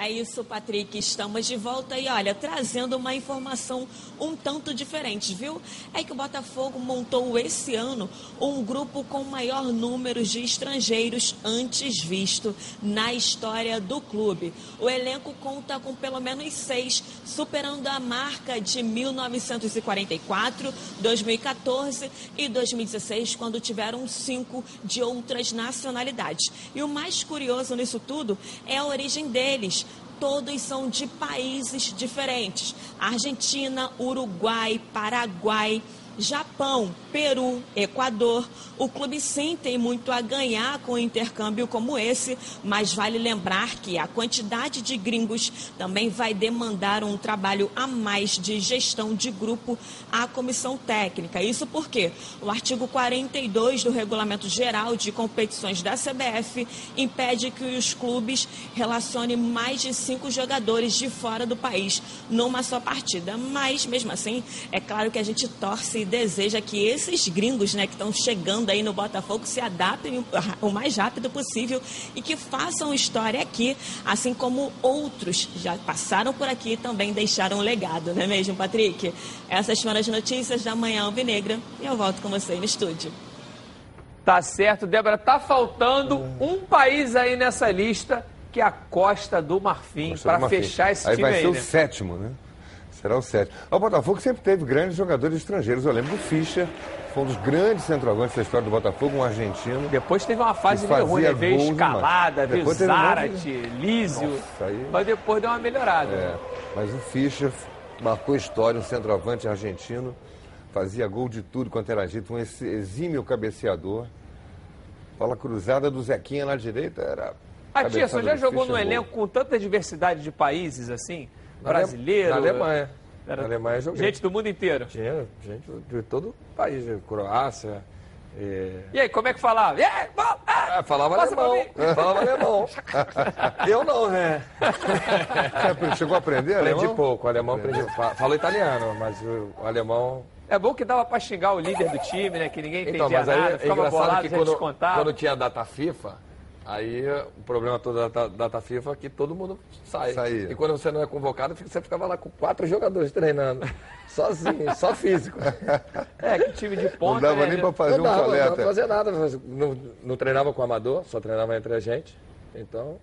É isso, Patrick. Estamos de volta e olha, trazendo uma informação um tanto diferente, viu? É que o Botafogo montou esse ano um grupo com maior número de estrangeiros antes visto na história do clube. O elenco conta com pelo menos seis, superando a marca de 1944, 2014 e 2016, quando tiveram cinco de outras nacionalidades. E o mais curioso nisso tudo é a origem deles todos são de países diferentes: Argentina, Uruguai, Paraguai, Japão, Peru, Equador. O clube sim tem muito a ganhar com um intercâmbio como esse, mas vale lembrar que a quantidade de gringos também vai demandar um trabalho a mais de gestão de grupo à comissão técnica. Isso porque o artigo 42 do Regulamento Geral de Competições da CBF impede que os clubes relacionem mais de cinco jogadores de fora do país numa só partida. Mas, mesmo assim, é claro que a gente torce deseja que esses gringos né, que estão chegando aí no Botafogo se adaptem o mais rápido possível e que façam história aqui, assim como outros já passaram por aqui e também deixaram um legado, não é mesmo, Patrick? Essas foram as notícias da Manhã Alvinegra e eu volto com você no estúdio. Tá certo, Débora. Tá faltando um país aí nessa lista, que é a Costa do Marfim, para fechar esse aí time vai aí, ser o né? sétimo, né? Será o sétimo. O Botafogo sempre teve grandes jogadores estrangeiros. Eu lembro do Fischer, foi um dos grandes centroavantes da história do Botafogo, um argentino. Depois teve uma fase meio ruim, né? Veio escalada, demais. veio um Zarate, Lísio, Nossa, aí- mas depois deu uma melhorada. É, mas o Fischer marcou história, um centroavante argentino, fazia gol de tudo quanto era jeito, um ex- exímio cabeceador. Bola cruzada do Zequinha na direita era. A Tia, você já jogou gol. elenco com tanta diversidade de países assim? Brasileiro? Na Alemanha. Era- Na Alemanha joguei. Gente do mundo inteiro. Tinha gente de todo o país, Croácia. eh, E aí, como é que falava? Aí, bom, ah, falava alemão. Falava alemão. Eu não, né? Você chegou a aprender Aprendi alemão? pouco. Alemão aprendi. fa- Falo italiano, mas o o alemão. É bom que dava pra xingar o líder do time, né? Que ninguém entendia Então, mas aí nada, é ficava engraçado bolado, que quando, quando tinha data FIFA, aí eh, o problema todo da data, FIFA é que todo mundo sai. Saía. E quando você não é convocado, fica- você ficava lá com quatro jogadores treinando. Sozinho, só físico. É, que time de ponta, Não dava né? nem pra fazer não um dava, não dava coleta. pra fazer nada. Não, não treinava com o amador, só treinava entre a gente. Então,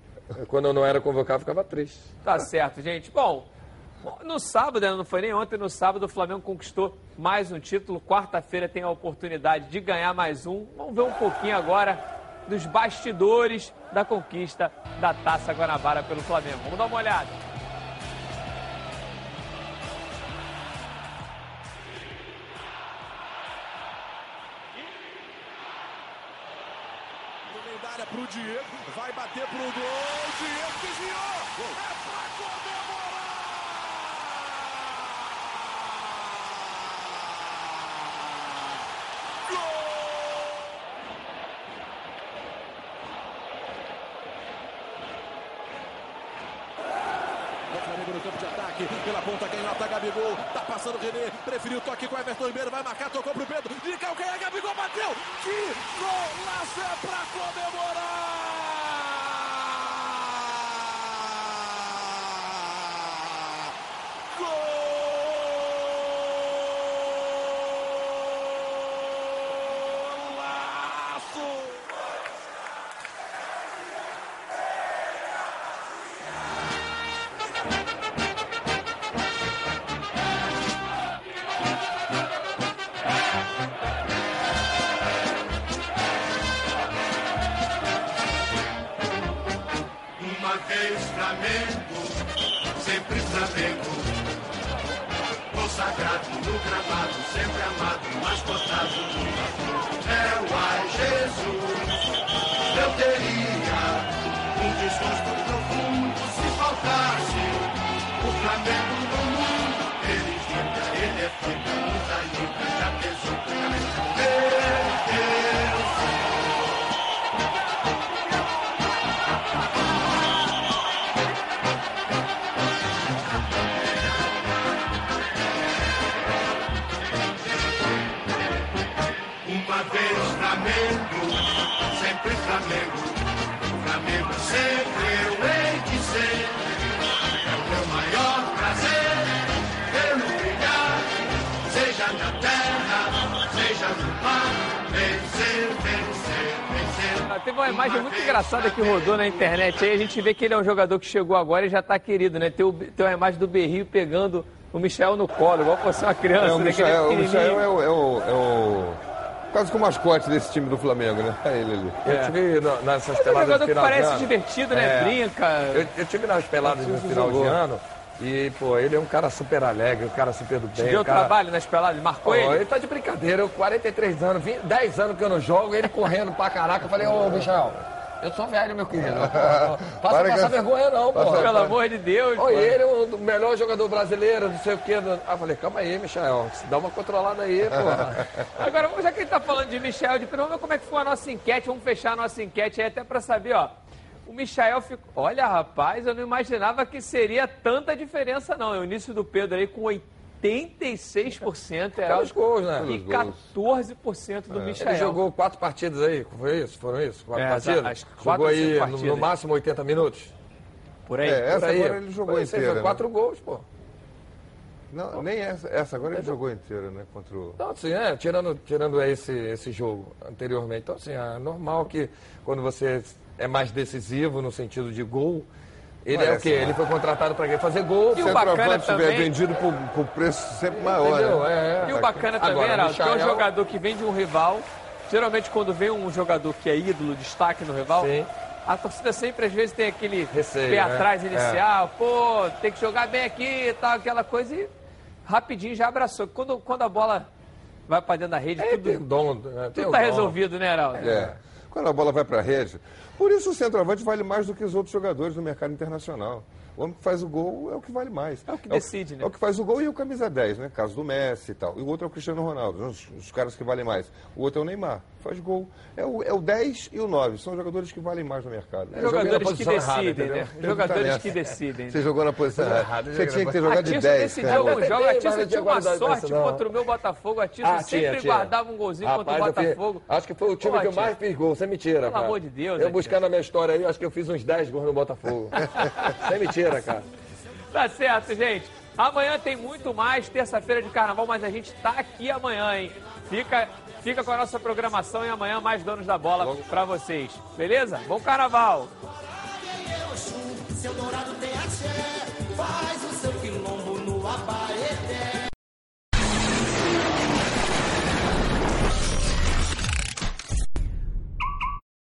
quando eu não era convocado, ficava triste. Tá certo, gente. Bom, no sábado, né, não foi nem ontem, no sábado o Flamengo conquistou mais um título. Quarta-feira tem a oportunidade de ganhar mais um. Vamos ver um pouquinho agora dos bastidores da conquista da Taça Guanabara pelo Flamengo. Vamos dar uma olhada. Na internet aí. A gente vê que ele é um jogador que chegou agora e já tá querido, né? Tem, o- tem uma imagem do Berrio pegando o Michel no colo, igual fosse uma criança. É, o né? Michael, o. Michael é o, é o- é o- quase que o mascote desse time do Flamengo, né? É ele ali. Eu tive no- nessas é um peladas jogador que parece ano. divertido, né? É. Brinca. Eu, eu tive nas peladas no final de ano e, pô, ele é um cara super alegre, um cara super do Te bem. deu um cara... trabalho nas peladas? Marcou Pô, ele? ele tá de brincadeira, eu 43 anos, 20, 10 anos que eu não jogo, ele correndo pra caraca. Eu falei, ô, Michel, eu sou velho, meu querido. Faça Para passar que- vergonha não, pô. Pelo amor de Deus. Pô. ele é o melhor jogador brasileiro, não sei o quê. Ah, eu falei, calma aí, Michel, dá uma controlada aí, pô. Agora, já que ele tá falando de Michel, de vamos ver como é que foi a nossa enquete. Vamos fechar a nossa enquete aí até pra saber, ó. O Michael ficou. Olha, rapaz, eu não imaginava que seria tanta diferença, não. O início do Pedro aí com 86% era Pelos gols, né? e Pelos 14% do Michael. Ele jogou quatro partidas aí, foi isso? Foram isso? Quatro É, partidas? as quatro jogou ou aí cinco no, partidas. no máximo 80 minutos? Por aí? É, essa Por aí. agora ele jogou aí, inteira. Foi né? quatro gols, pô. Não, nem essa. Essa agora ele jogou inteira, né? Contra o. Então, assim, é, tirando, tirando esse, esse jogo anteriormente. Então, assim, é normal que quando você é mais decisivo no sentido de gol, ele é o Parece, quê? né? Ele foi contratado para? Fazer gol. E o bacana também- vendido por, por preço sempre maior, Entendeu? né? É, é. E o bacana também, Agora, Heraldo, que é um Michael- jogador que vem de um rival. Geralmente, quando vem um jogador que é ídolo, destaque no rival, Sim. a torcida sempre, às vezes, tem aquele Receio, pé né? atrás inicial. Pô, tem que jogar bem aqui e tal, aquela coisa. E rapidinho já abraçou. Quando, quando a bola vai pra dentro da rede, É, tem tudo, dom, né? Tem tudo tá dom. resolvido, né, Heraldo? É. Quando a bola vai para a rede. Por isso o centroavante vale mais do que os outros jogadores no mercado internacional. O homem que faz o gol é o que vale mais. É o que decide, né? É o que faz o gol e o camisa 10, né? Caso do Messi e tal. E o outro é o Cristiano Ronaldo, os, os caras que valem mais. O outro é o Neymar, faz gol. É o, é o 10 e o 9, são jogadores que valem mais no mercado. Joguei na Jogadores que errada, decidem, entendeu? né? Jogadores que decidem. Você jogou na posição errada. errada, Você tinha na que ter jogado de Tissa 10. decidiu Eu jogos. A Tissa tinha uma sorte contra o meu Botafogo. A Tissa Ah, sempre tinha, tinha. guardava um golzinho contra o Botafogo. acho que foi o time que eu mais fiz gol, sem mentira, Pelo cara. amor de Deus, Eu né, buscando a minha história aí, acho que eu fiz uns 10 gols no Botafogo. sem mentira, cara. Tá certo, gente. Amanhã tem muito mais, terça-feira de carnaval, mas a gente tá aqui amanhã, hein? Fica, fica com a nossa programação e amanhã mais donos da bola pra vocês. Beleza? Bom carnaval! Seu dourado tem axé, faz o seu quilombo no.